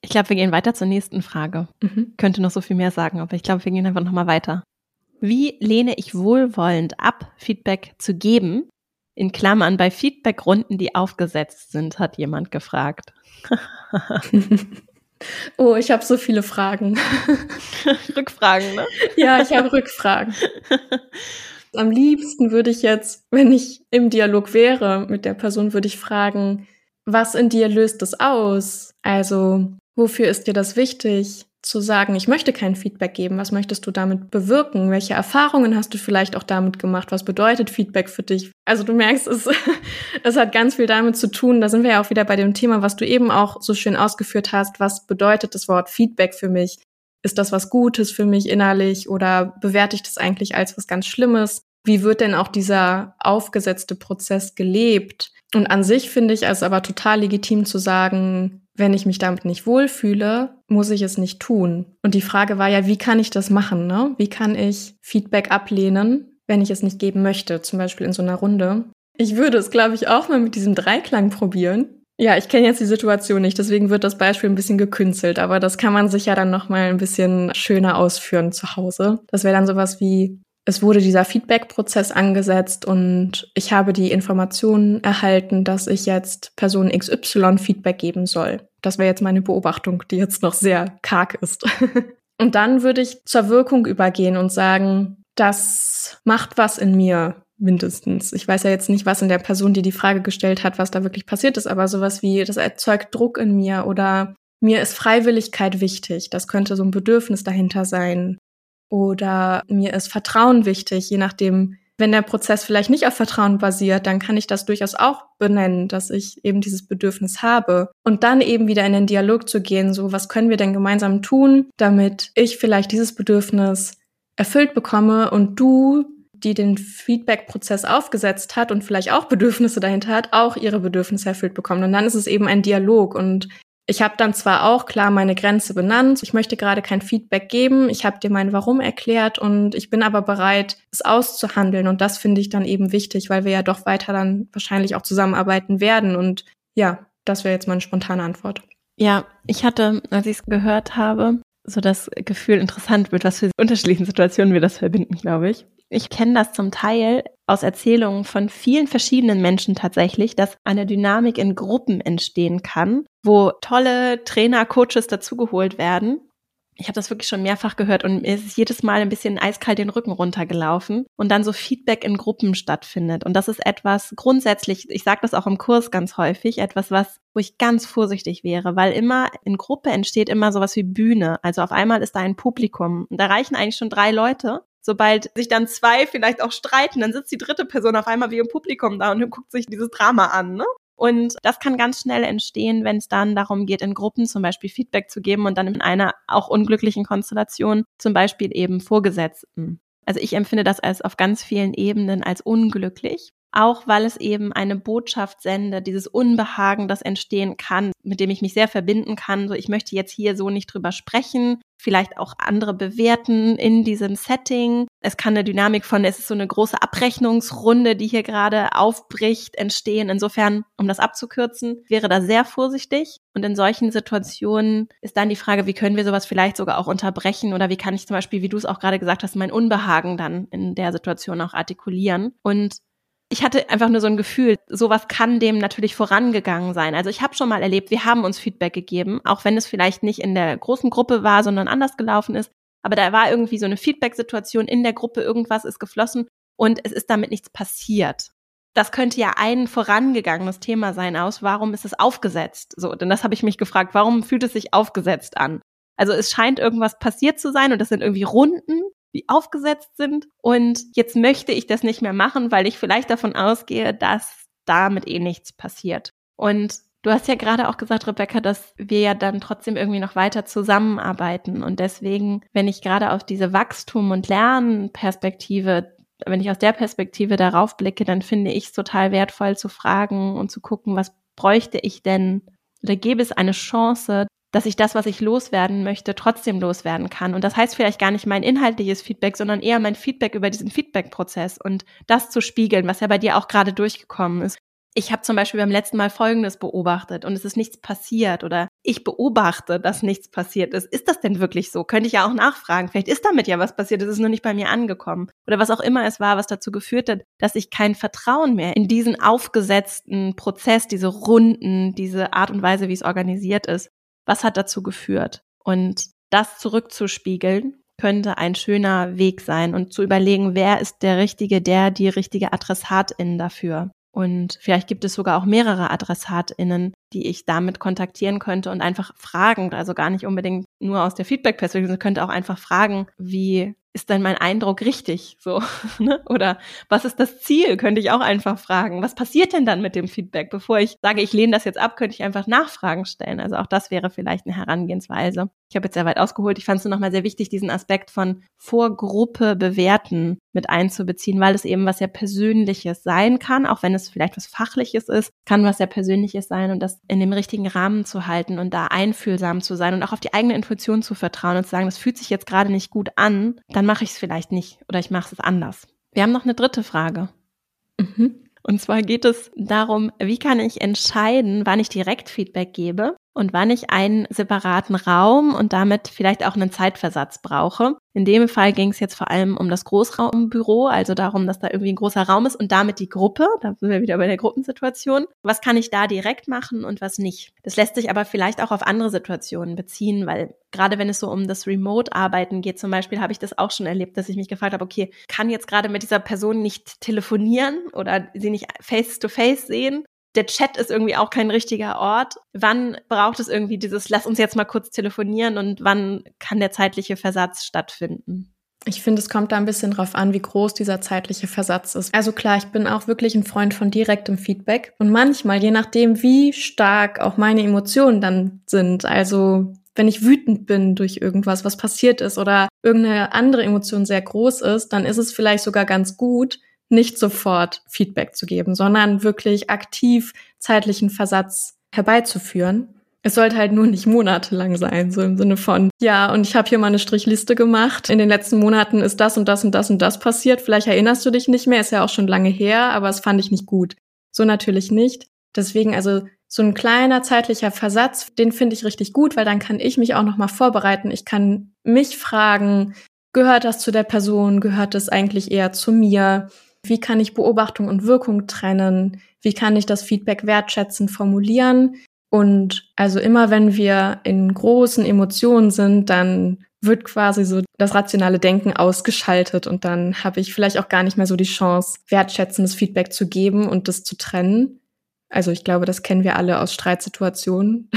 Ich glaube, wir gehen weiter zur nächsten Frage. Mhm. Könnte noch so viel mehr sagen, aber ich glaube, wir gehen einfach nochmal weiter. Wie lehne ich wohlwollend ab, Feedback zu geben? In Klammern bei Feedbackrunden, die aufgesetzt sind, hat jemand gefragt. [laughs] [laughs] oh, ich habe so viele Fragen. [laughs] Rückfragen, ne? Ja, ich habe Rückfragen. [laughs] Am liebsten würde ich jetzt, wenn ich im Dialog wäre mit der Person, würde ich fragen, was in dir löst es aus? Also, wofür ist dir das wichtig? Zu sagen, ich möchte kein Feedback geben. Was möchtest du damit bewirken? Welche Erfahrungen hast du vielleicht auch damit gemacht? Was bedeutet Feedback für dich? Also du merkst, es, [laughs] es hat ganz viel damit zu tun. Da sind wir ja auch wieder bei dem Thema, was du eben auch so schön ausgeführt hast. Was bedeutet das Wort Feedback für mich? Ist das was Gutes für mich innerlich oder bewerte ich das eigentlich als was ganz Schlimmes? Wie wird denn auch dieser aufgesetzte Prozess gelebt? Und an sich finde ich es aber total legitim zu sagen, wenn ich mich damit nicht wohlfühle, muss ich es nicht tun. Und die Frage war ja, wie kann ich das machen? Ne? Wie kann ich Feedback ablehnen, wenn ich es nicht geben möchte, zum Beispiel in so einer Runde? Ich würde es, glaube ich, auch mal mit diesem Dreiklang probieren. Ja, ich kenne jetzt die Situation nicht, deswegen wird das Beispiel ein bisschen gekünstelt, aber das kann man sich ja dann noch mal ein bisschen schöner ausführen zu Hause. Das wäre dann sowas wie es wurde dieser Feedback-Prozess angesetzt und ich habe die Information erhalten, dass ich jetzt Person XY Feedback geben soll. Das wäre jetzt meine Beobachtung, die jetzt noch sehr karg ist. [laughs] und dann würde ich zur Wirkung übergehen und sagen, das macht was in mir mindestens. Ich weiß ja jetzt nicht, was in der Person, die die Frage gestellt hat, was da wirklich passiert ist, aber sowas wie, das erzeugt Druck in mir oder mir ist Freiwilligkeit wichtig. Das könnte so ein Bedürfnis dahinter sein. Oder mir ist Vertrauen wichtig, je nachdem, wenn der Prozess vielleicht nicht auf Vertrauen basiert, dann kann ich das durchaus auch benennen, dass ich eben dieses Bedürfnis habe. Und dann eben wieder in den Dialog zu gehen, so was können wir denn gemeinsam tun, damit ich vielleicht dieses Bedürfnis erfüllt bekomme und du, die den Feedback-Prozess aufgesetzt hat und vielleicht auch Bedürfnisse dahinter hat, auch ihre Bedürfnisse erfüllt bekommen. Und dann ist es eben ein Dialog und ich habe dann zwar auch klar meine Grenze benannt, ich möchte gerade kein Feedback geben, ich habe dir mein Warum erklärt und ich bin aber bereit, es auszuhandeln und das finde ich dann eben wichtig, weil wir ja doch weiter dann wahrscheinlich auch zusammenarbeiten werden und ja, das wäre jetzt meine spontane Antwort. Ja, ich hatte, als ich es gehört habe, so das Gefühl interessant, mit was für unterschiedlichen Situationen wir das verbinden, glaube ich. Ich kenne das zum Teil aus Erzählungen von vielen verschiedenen Menschen tatsächlich, dass eine Dynamik in Gruppen entstehen kann, wo tolle Trainer, Coaches dazugeholt werden. Ich habe das wirklich schon mehrfach gehört und mir ist jedes Mal ein bisschen eiskalt den Rücken runtergelaufen und dann so Feedback in Gruppen stattfindet. Und das ist etwas grundsätzlich, ich sage das auch im Kurs ganz häufig, etwas, was, wo ich ganz vorsichtig wäre, weil immer in Gruppe entsteht immer sowas wie Bühne. Also auf einmal ist da ein Publikum und da reichen eigentlich schon drei Leute sobald sich dann zwei vielleicht auch streiten, dann sitzt die dritte Person auf einmal wie im Publikum da und guckt sich dieses Drama an. Ne? Und das kann ganz schnell entstehen, wenn es dann darum geht, in Gruppen zum Beispiel Feedback zu geben und dann in einer auch unglücklichen Konstellation, zum Beispiel eben Vorgesetzten. Also ich empfinde das als auf ganz vielen Ebenen als unglücklich, auch weil es eben eine Botschaft sendet, dieses Unbehagen, das entstehen kann, mit dem ich mich sehr verbinden kann. So, ich möchte jetzt hier so nicht drüber sprechen, vielleicht auch andere bewerten in diesem Setting. Es kann eine Dynamik von, es ist so eine große Abrechnungsrunde, die hier gerade aufbricht, entstehen. Insofern, um das abzukürzen, wäre da sehr vorsichtig. Und in solchen Situationen ist dann die Frage, wie können wir sowas vielleicht sogar auch unterbrechen oder wie kann ich zum Beispiel, wie du es auch gerade gesagt hast, mein Unbehagen dann in der Situation auch artikulieren. Und ich hatte einfach nur so ein Gefühl, sowas kann dem natürlich vorangegangen sein. Also ich habe schon mal erlebt, wir haben uns Feedback gegeben, auch wenn es vielleicht nicht in der großen Gruppe war, sondern anders gelaufen ist. Aber da war irgendwie so eine Feedback-Situation in der Gruppe, irgendwas ist geflossen und es ist damit nichts passiert. Das könnte ja ein vorangegangenes Thema sein aus, warum ist es aufgesetzt? So, denn das habe ich mich gefragt, warum fühlt es sich aufgesetzt an? Also es scheint irgendwas passiert zu sein und das sind irgendwie Runden, die aufgesetzt sind. Und jetzt möchte ich das nicht mehr machen, weil ich vielleicht davon ausgehe, dass damit eh nichts passiert. Und du hast ja gerade auch gesagt, Rebecca, dass wir ja dann trotzdem irgendwie noch weiter zusammenarbeiten. Und deswegen, wenn ich gerade auf diese Wachstum- und Lernperspektive wenn ich aus der Perspektive darauf blicke, dann finde ich es total wertvoll zu fragen und zu gucken, was bräuchte ich denn oder gäbe es eine Chance, dass ich das, was ich loswerden möchte, trotzdem loswerden kann. Und das heißt vielleicht gar nicht mein inhaltliches Feedback, sondern eher mein Feedback über diesen Feedback-Prozess und das zu spiegeln, was ja bei dir auch gerade durchgekommen ist. Ich habe zum Beispiel beim letzten Mal Folgendes beobachtet und es ist nichts passiert oder ich beobachte, dass nichts passiert ist. Ist das denn wirklich so? Könnte ich ja auch nachfragen. Vielleicht ist damit ja was passiert, es ist nur nicht bei mir angekommen. Oder was auch immer es war, was dazu geführt hat, dass ich kein Vertrauen mehr in diesen aufgesetzten Prozess, diese Runden, diese Art und Weise, wie es organisiert ist, was hat dazu geführt? Und das zurückzuspiegeln könnte ein schöner Weg sein und zu überlegen, wer ist der richtige, der, die richtige Adressatin dafür. Und vielleicht gibt es sogar auch mehrere AdressatInnen, die ich damit kontaktieren könnte und einfach fragen, also gar nicht unbedingt nur aus der Feedback-Perspektive, sondern könnte auch einfach fragen, wie ist denn mein Eindruck richtig? So, [laughs] ne? Oder was ist das Ziel? Könnte ich auch einfach fragen. Was passiert denn dann mit dem Feedback? Bevor ich sage, ich lehne das jetzt ab, könnte ich einfach Nachfragen stellen. Also auch das wäre vielleicht eine Herangehensweise. Ich habe jetzt sehr weit ausgeholt. Ich fand es nur nochmal sehr wichtig, diesen Aspekt von Vorgruppe bewerten mit einzubeziehen, weil es eben was sehr Persönliches sein kann, auch wenn es vielleicht was Fachliches ist, kann was sehr Persönliches sein und das in dem richtigen Rahmen zu halten und da einfühlsam zu sein und auch auf die eigene Intuition zu vertrauen und zu sagen, das fühlt sich jetzt gerade nicht gut an, dann mache ich es vielleicht nicht oder ich mache es anders. Wir haben noch eine dritte Frage. Mhm. Und zwar geht es darum, wie kann ich entscheiden, wann ich direkt Feedback gebe und wann ich einen separaten Raum und damit vielleicht auch einen Zeitversatz brauche. In dem Fall ging es jetzt vor allem um das Großraumbüro, also darum, dass da irgendwie ein großer Raum ist und damit die Gruppe. Da sind wir wieder bei der Gruppensituation. Was kann ich da direkt machen und was nicht? Das lässt sich aber vielleicht auch auf andere Situationen beziehen, weil gerade wenn es so um das Remote-Arbeiten geht, zum Beispiel, habe ich das auch schon erlebt, dass ich mich gefragt habe, okay, kann jetzt gerade mit dieser Person nicht telefonieren oder sie nicht face-to-face -face sehen? Der Chat ist irgendwie auch kein richtiger Ort. Wann braucht es irgendwie dieses, lass uns jetzt mal kurz telefonieren und wann kann der zeitliche Versatz stattfinden? Ich finde, es kommt da ein bisschen drauf an, wie groß dieser zeitliche Versatz ist. Also klar, ich bin auch wirklich ein Freund von direktem Feedback. Und manchmal, je nachdem, wie stark auch meine Emotionen dann sind, also wenn ich wütend bin durch irgendwas, was passiert ist oder irgendeine andere Emotion sehr groß ist, dann ist es vielleicht sogar ganz gut, nicht sofort Feedback zu geben, sondern wirklich aktiv zeitlichen Versatz herbeizuführen. Es sollte halt nur nicht monatelang sein, so im Sinne von, ja, und ich habe hier mal eine Strichliste gemacht. In den letzten Monaten ist das und das und das und das passiert. Vielleicht erinnerst du dich nicht mehr, ist ja auch schon lange her, aber es fand ich nicht gut. So natürlich nicht. Deswegen also so ein kleiner zeitlicher Versatz, den finde ich richtig gut, weil dann kann ich mich auch noch mal vorbereiten. Ich kann mich fragen, gehört das zu der Person? Gehört das eigentlich eher zu mir? Wie kann ich Beobachtung und Wirkung trennen? Wie kann ich das Feedback wertschätzend formulieren? Und also immer wenn wir in großen Emotionen sind, dann wird quasi so das rationale Denken ausgeschaltet und dann habe ich vielleicht auch gar nicht mehr so die Chance, wertschätzendes Feedback zu geben und das zu trennen. Also ich glaube, das kennen wir alle aus Streitsituationen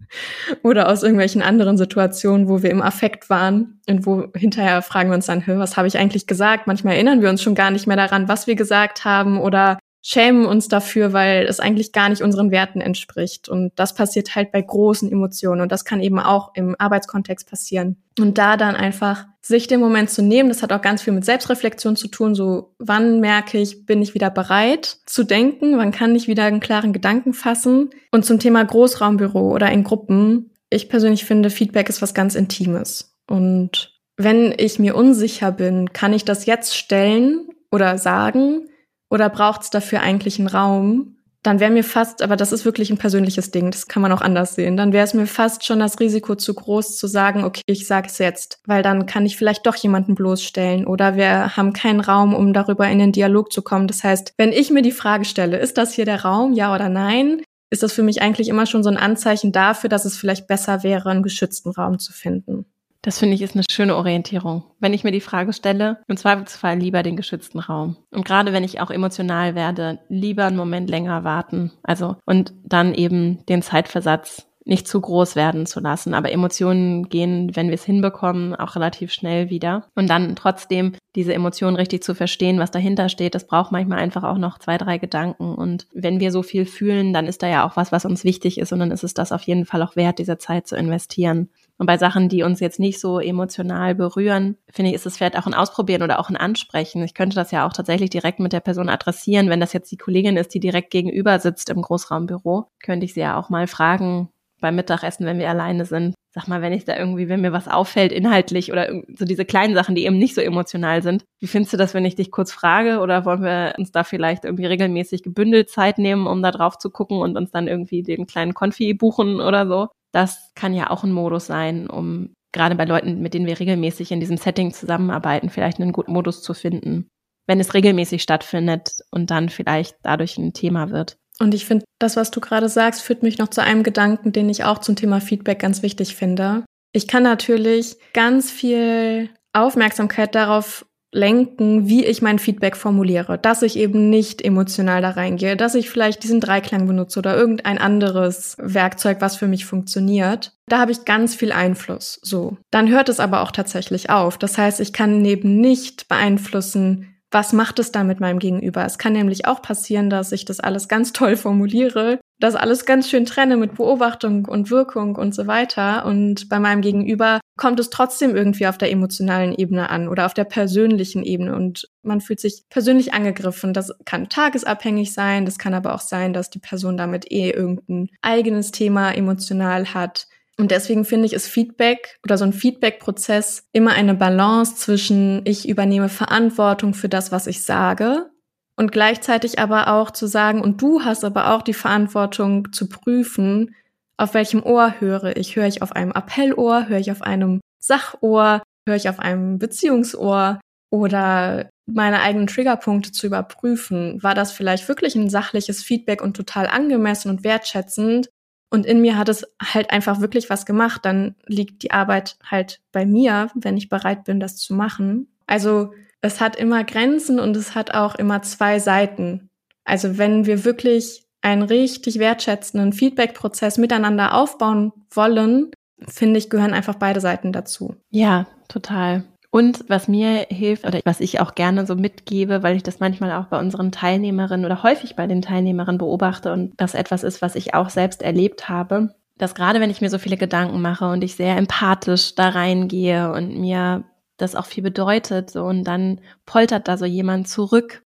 [laughs] oder aus irgendwelchen anderen Situationen, wo wir im Affekt waren und wo hinterher fragen wir uns dann, was habe ich eigentlich gesagt? Manchmal erinnern wir uns schon gar nicht mehr daran, was wir gesagt haben oder schämen uns dafür, weil es eigentlich gar nicht unseren Werten entspricht. Und das passiert halt bei großen Emotionen. Und das kann eben auch im Arbeitskontext passieren. Und da dann einfach sich den Moment zu nehmen, das hat auch ganz viel mit Selbstreflexion zu tun. So, wann merke ich, bin ich wieder bereit zu denken? Wann kann ich wieder einen klaren Gedanken fassen? Und zum Thema Großraumbüro oder in Gruppen. Ich persönlich finde, Feedback ist was ganz Intimes. Und wenn ich mir unsicher bin, kann ich das jetzt stellen oder sagen? Oder braucht es dafür eigentlich einen Raum? Dann wäre mir fast, aber das ist wirklich ein persönliches Ding, das kann man auch anders sehen, dann wäre es mir fast schon das Risiko zu groß zu sagen, okay, ich sage es jetzt, weil dann kann ich vielleicht doch jemanden bloßstellen oder wir haben keinen Raum, um darüber in den Dialog zu kommen. Das heißt, wenn ich mir die Frage stelle, ist das hier der Raum, ja oder nein, ist das für mich eigentlich immer schon so ein Anzeichen dafür, dass es vielleicht besser wäre, einen geschützten Raum zu finden. Das finde ich ist eine schöne Orientierung. Wenn ich mir die Frage stelle, im Zweifelsfall lieber den geschützten Raum. Und gerade wenn ich auch emotional werde, lieber einen Moment länger warten. Also, und dann eben den Zeitversatz nicht zu groß werden zu lassen. Aber Emotionen gehen, wenn wir es hinbekommen, auch relativ schnell wieder. Und dann trotzdem diese Emotionen richtig zu verstehen, was dahinter steht, das braucht manchmal einfach auch noch zwei, drei Gedanken. Und wenn wir so viel fühlen, dann ist da ja auch was, was uns wichtig ist. Und dann ist es das auf jeden Fall auch wert, diese Zeit zu investieren. Und bei Sachen, die uns jetzt nicht so emotional berühren, finde ich, ist es vielleicht auch ein Ausprobieren oder auch ein Ansprechen. Ich könnte das ja auch tatsächlich direkt mit der Person adressieren. Wenn das jetzt die Kollegin ist, die direkt gegenüber sitzt im Großraumbüro, könnte ich sie ja auch mal fragen beim Mittagessen, wenn wir alleine sind. Sag mal, wenn ich da irgendwie, wenn mir was auffällt, inhaltlich oder so diese kleinen Sachen, die eben nicht so emotional sind. Wie findest du das, wenn ich dich kurz frage? Oder wollen wir uns da vielleicht irgendwie regelmäßig gebündelt Zeit nehmen, um da drauf zu gucken und uns dann irgendwie den kleinen Konfi buchen oder so? Das kann ja auch ein Modus sein, um gerade bei Leuten, mit denen wir regelmäßig in diesem Setting zusammenarbeiten, vielleicht einen guten Modus zu finden, wenn es regelmäßig stattfindet und dann vielleicht dadurch ein Thema wird. Und ich finde, das, was du gerade sagst, führt mich noch zu einem Gedanken, den ich auch zum Thema Feedback ganz wichtig finde. Ich kann natürlich ganz viel Aufmerksamkeit darauf lenken, wie ich mein Feedback formuliere, dass ich eben nicht emotional da reingehe, dass ich vielleicht diesen Dreiklang benutze oder irgendein anderes Werkzeug, was für mich funktioniert. Da habe ich ganz viel Einfluss. So. Dann hört es aber auch tatsächlich auf. Das heißt, ich kann eben nicht beeinflussen, was macht es da mit meinem Gegenüber? Es kann nämlich auch passieren, dass ich das alles ganz toll formuliere, das alles ganz schön trenne mit Beobachtung und Wirkung und so weiter. Und bei meinem Gegenüber kommt es trotzdem irgendwie auf der emotionalen Ebene an oder auf der persönlichen Ebene und man fühlt sich persönlich angegriffen. Das kann tagesabhängig sein, das kann aber auch sein, dass die Person damit eh irgendein eigenes Thema emotional hat. Und deswegen finde ich, ist Feedback oder so ein Feedback-Prozess immer eine Balance zwischen ich übernehme Verantwortung für das, was ich sage und gleichzeitig aber auch zu sagen, und du hast aber auch die Verantwortung zu prüfen, auf welchem Ohr höre ich. Höre ich auf einem Appellohr, höre ich auf einem Sachohr, höre ich auf einem Beziehungsohr oder meine eigenen Triggerpunkte zu überprüfen. War das vielleicht wirklich ein sachliches Feedback und total angemessen und wertschätzend? Und in mir hat es halt einfach wirklich was gemacht. Dann liegt die Arbeit halt bei mir, wenn ich bereit bin, das zu machen. Also es hat immer Grenzen und es hat auch immer zwei Seiten. Also wenn wir wirklich einen richtig wertschätzenden Feedback-Prozess miteinander aufbauen wollen, finde ich, gehören einfach beide Seiten dazu. Ja, total. Und was mir hilft oder was ich auch gerne so mitgebe, weil ich das manchmal auch bei unseren Teilnehmerinnen oder häufig bei den Teilnehmerinnen beobachte und das etwas ist, was ich auch selbst erlebt habe, dass gerade wenn ich mir so viele Gedanken mache und ich sehr empathisch da reingehe und mir das auch viel bedeutet, so und dann poltert da so jemand zurück,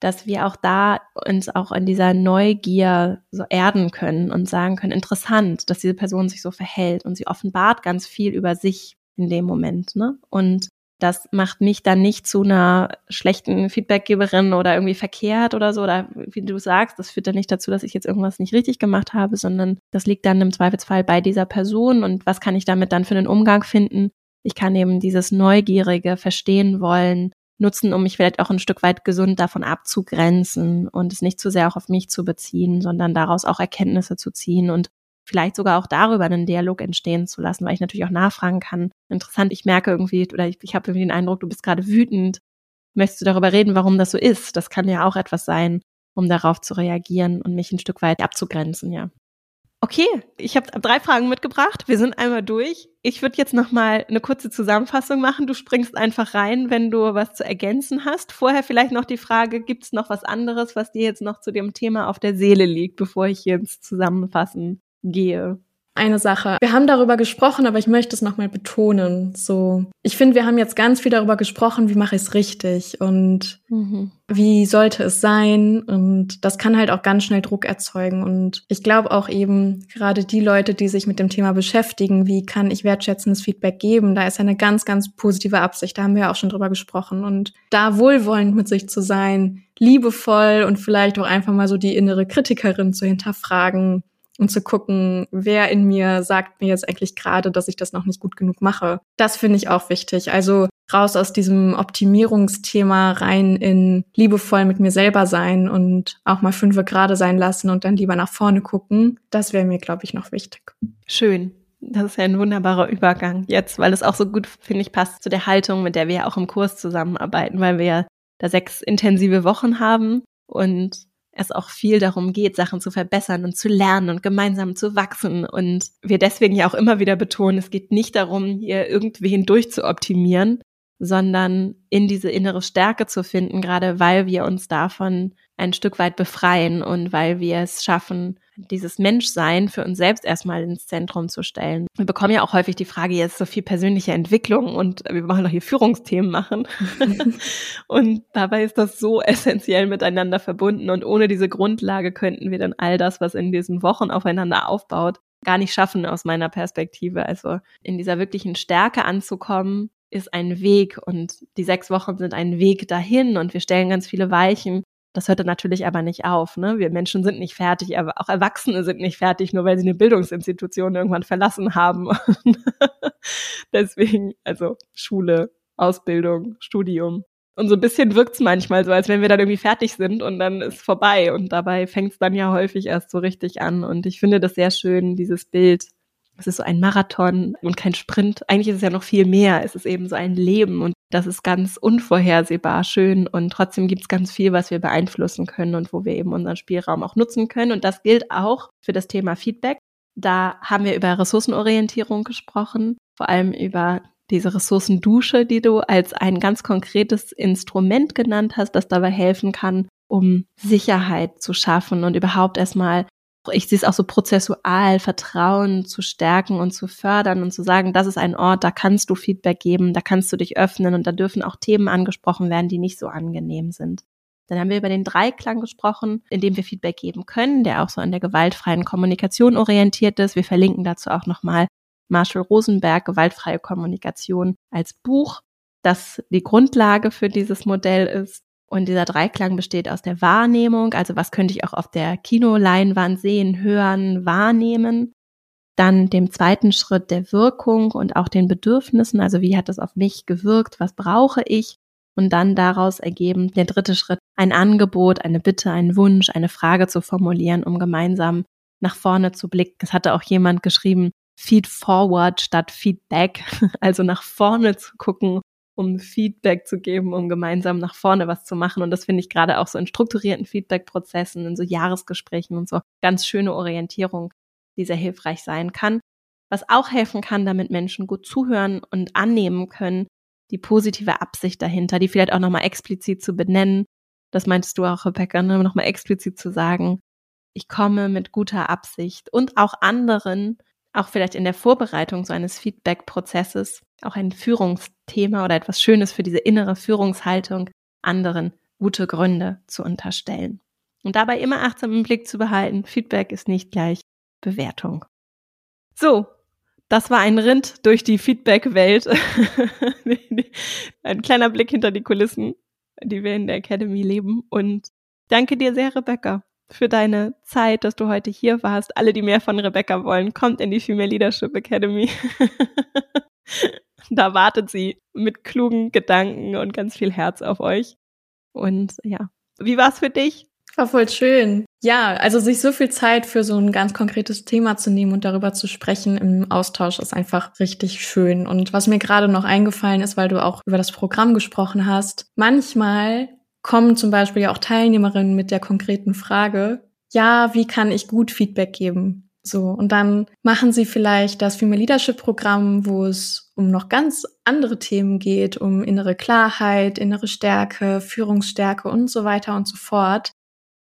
dass wir auch da uns auch in dieser Neugier so erden können und sagen können, interessant, dass diese Person sich so verhält und sie offenbart ganz viel über sich in dem Moment. Ne? Und das macht mich dann nicht zu einer schlechten Feedbackgeberin oder irgendwie verkehrt oder so. Oder wie du sagst, das führt dann nicht dazu, dass ich jetzt irgendwas nicht richtig gemacht habe, sondern das liegt dann im Zweifelsfall bei dieser Person und was kann ich damit dann für einen Umgang finden. Ich kann eben dieses Neugierige verstehen wollen, nutzen, um mich vielleicht auch ein Stück weit gesund davon abzugrenzen und es nicht zu sehr auch auf mich zu beziehen, sondern daraus auch Erkenntnisse zu ziehen und vielleicht sogar auch darüber einen Dialog entstehen zu lassen, weil ich natürlich auch nachfragen kann. Interessant, ich merke irgendwie, oder ich, ich habe irgendwie den Eindruck, du bist gerade wütend. Möchtest du darüber reden, warum das so ist? Das kann ja auch etwas sein, um darauf zu reagieren und mich ein Stück weit abzugrenzen, ja. Okay, ich habe drei Fragen mitgebracht. Wir sind einmal durch. Ich würde jetzt noch mal eine kurze Zusammenfassung machen. Du springst einfach rein, wenn du was zu ergänzen hast. Vorher vielleicht noch die Frage, gibt es noch was anderes, was dir jetzt noch zu dem Thema auf der Seele liegt, bevor ich hier ins Zusammenfassen gehe. Eine Sache. Wir haben darüber gesprochen, aber ich möchte es nochmal betonen. So, ich finde, wir haben jetzt ganz viel darüber gesprochen, wie mache ich es richtig und mhm. wie sollte es sein. Und das kann halt auch ganz schnell Druck erzeugen. Und ich glaube auch eben, gerade die Leute, die sich mit dem Thema beschäftigen, wie kann ich wertschätzendes Feedback geben, da ist eine ganz, ganz positive Absicht. Da haben wir ja auch schon drüber gesprochen. Und da wohlwollend mit sich zu sein, liebevoll und vielleicht auch einfach mal so die innere Kritikerin zu hinterfragen und zu gucken, wer in mir sagt mir jetzt eigentlich gerade, dass ich das noch nicht gut genug mache. Das finde ich auch wichtig. Also raus aus diesem Optimierungsthema rein in liebevoll mit mir selber sein und auch mal fünfe gerade sein lassen und dann lieber nach vorne gucken. Das wäre mir, glaube ich, noch wichtig. Schön. Das ist ja ein wunderbarer Übergang jetzt, weil es auch so gut, finde ich, passt zu der Haltung, mit der wir ja auch im Kurs zusammenarbeiten, weil wir ja da sechs intensive Wochen haben und es auch viel darum geht, Sachen zu verbessern und zu lernen und gemeinsam zu wachsen. Und wir deswegen ja auch immer wieder betonen, es geht nicht darum, hier irgendwen durchzuoptimieren, sondern in diese innere Stärke zu finden, gerade weil wir uns davon ein Stück weit befreien und weil wir es schaffen, dieses Menschsein für uns selbst erstmal ins Zentrum zu stellen. Wir bekommen ja auch häufig die Frage, jetzt so viel persönliche Entwicklung und wir machen doch hier Führungsthemen machen. [laughs] und dabei ist das so essentiell miteinander verbunden und ohne diese Grundlage könnten wir dann all das, was in diesen Wochen aufeinander aufbaut, gar nicht schaffen aus meiner Perspektive. Also in dieser wirklichen Stärke anzukommen, ist ein Weg und die sechs Wochen sind ein Weg dahin und wir stellen ganz viele Weichen das hörte natürlich aber nicht auf. Ne? Wir Menschen sind nicht fertig, aber auch Erwachsene sind nicht fertig, nur weil sie eine Bildungsinstitution irgendwann verlassen haben. [laughs] Deswegen, also Schule, Ausbildung, Studium. Und so ein bisschen wirkt's manchmal so, als wenn wir dann irgendwie fertig sind und dann ist vorbei. Und dabei fängt's dann ja häufig erst so richtig an. Und ich finde das sehr schön, dieses Bild. Es ist so ein Marathon und kein Sprint. Eigentlich ist es ja noch viel mehr. Es ist eben so ein Leben. Und das ist ganz unvorhersehbar schön und trotzdem gibt es ganz viel, was wir beeinflussen können und wo wir eben unseren Spielraum auch nutzen können. Und das gilt auch für das Thema Feedback. Da haben wir über Ressourcenorientierung gesprochen, vor allem über diese Ressourcendusche, die du als ein ganz konkretes Instrument genannt hast, das dabei helfen kann, um Sicherheit zu schaffen und überhaupt erstmal ich sehe es auch so prozessual, Vertrauen zu stärken und zu fördern und zu sagen, das ist ein Ort, da kannst du Feedback geben, da kannst du dich öffnen und da dürfen auch Themen angesprochen werden, die nicht so angenehm sind. Dann haben wir über den Dreiklang gesprochen, in dem wir Feedback geben können, der auch so an der gewaltfreien Kommunikation orientiert ist. Wir verlinken dazu auch nochmal Marshall Rosenberg, Gewaltfreie Kommunikation als Buch, das die Grundlage für dieses Modell ist. Und dieser Dreiklang besteht aus der Wahrnehmung, also was könnte ich auch auf der Kinoleinwand sehen, hören, wahrnehmen. Dann dem zweiten Schritt der Wirkung und auch den Bedürfnissen, also wie hat das auf mich gewirkt, was brauche ich? Und dann daraus ergeben der dritte Schritt, ein Angebot, eine Bitte, einen Wunsch, eine Frage zu formulieren, um gemeinsam nach vorne zu blicken. Es hatte auch jemand geschrieben, Feed forward statt Feedback, [laughs] also nach vorne zu gucken um Feedback zu geben, um gemeinsam nach vorne was zu machen. Und das finde ich gerade auch so in strukturierten Feedback-Prozessen, in so Jahresgesprächen und so ganz schöne Orientierung, die sehr hilfreich sein kann. Was auch helfen kann, damit Menschen gut zuhören und annehmen können, die positive Absicht dahinter, die vielleicht auch nochmal explizit zu benennen. Das meintest du auch, Rebecca, ne? nochmal explizit zu sagen, ich komme mit guter Absicht und auch anderen auch vielleicht in der Vorbereitung so eines Feedback-Prozesses auch ein Führungsthema oder etwas Schönes für diese innere Führungshaltung anderen gute Gründe zu unterstellen. Und dabei immer achtsam im Blick zu behalten, Feedback ist nicht gleich Bewertung. So, das war ein Rind durch die Feedback-Welt. [laughs] ein kleiner Blick hinter die Kulissen, die wir in der Academy leben. Und danke dir sehr, Rebecca für deine Zeit, dass du heute hier warst. Alle, die mehr von Rebecca wollen, kommt in die Female Leadership Academy. [laughs] da wartet sie mit klugen Gedanken und ganz viel Herz auf euch. Und ja, wie war's für dich? War voll schön. Ja, also sich so viel Zeit für so ein ganz konkretes Thema zu nehmen und darüber zu sprechen im Austausch ist einfach richtig schön. Und was mir gerade noch eingefallen ist, weil du auch über das Programm gesprochen hast, manchmal kommen zum Beispiel ja auch Teilnehmerinnen mit der konkreten Frage, ja, wie kann ich gut Feedback geben? So, und dann machen sie vielleicht das Female Leadership Programm, wo es um noch ganz andere Themen geht, um innere Klarheit, innere Stärke, Führungsstärke und so weiter und so fort.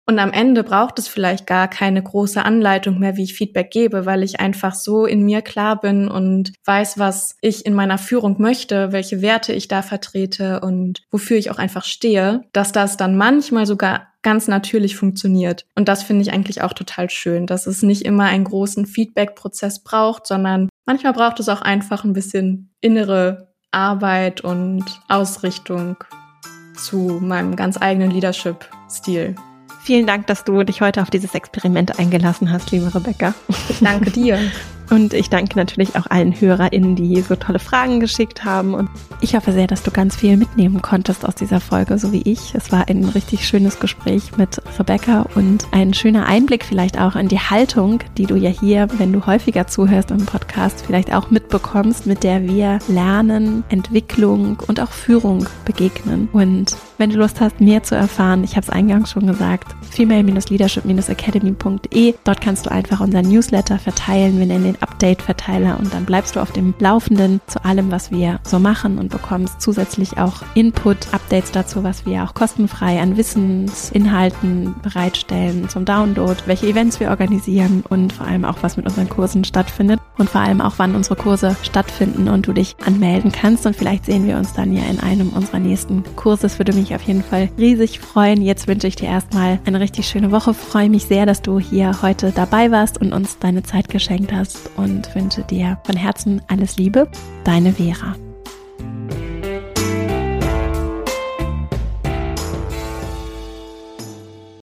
Und am Ende braucht es vielleicht gar keine große Anleitung mehr, wie ich Feedback gebe, weil ich einfach so in mir klar bin und weiß, was ich in meiner Führung möchte, welche Werte ich da vertrete und wofür ich auch einfach stehe, dass das dann manchmal sogar ganz natürlich funktioniert. Und das finde ich eigentlich auch total schön, dass es nicht immer einen großen Feedback-Prozess braucht, sondern manchmal braucht es auch einfach ein bisschen innere Arbeit und Ausrichtung zu meinem ganz eigenen Leadership-Stil. Vielen Dank, dass du dich heute auf dieses Experiment eingelassen hast, liebe Rebecca. Ich danke dir. [laughs] Und ich danke natürlich auch allen HörerInnen, die so tolle Fragen geschickt haben. Und ich hoffe sehr, dass du ganz viel mitnehmen konntest aus dieser Folge, so wie ich. Es war ein richtig schönes Gespräch mit Rebecca und ein schöner Einblick vielleicht auch in die Haltung, die du ja hier, wenn du häufiger zuhörst im Podcast, vielleicht auch mitbekommst, mit der wir Lernen, Entwicklung und auch Führung begegnen. Und Wenn du Lust hast, mehr zu erfahren, ich habe es eingangs schon gesagt, female-leadership-academy.de. Dort kannst du einfach unseren Newsletter verteilen. Wir nennen den Update-Verteiler und dann bleibst du auf dem Laufenden zu allem, was wir so machen und bekommst zusätzlich auch Input, Updates dazu, was wir auch kostenfrei an Wissensinhalten bereitstellen zum Download, welche Events wir organisieren und vor allem auch, was mit unseren Kursen stattfindet und vor allem auch, wann unsere Kurse stattfinden und du dich anmelden kannst. Und vielleicht sehen wir uns dann ja in einem unserer nächsten Kurse. Würde auf jeden Fall riesig freuen. Jetzt wünsche ich dir erstmal eine richtig schöne Woche. Freue mich sehr, dass du hier heute dabei warst und uns deine Zeit geschenkt hast und wünsche dir von Herzen alles Liebe. Deine Vera.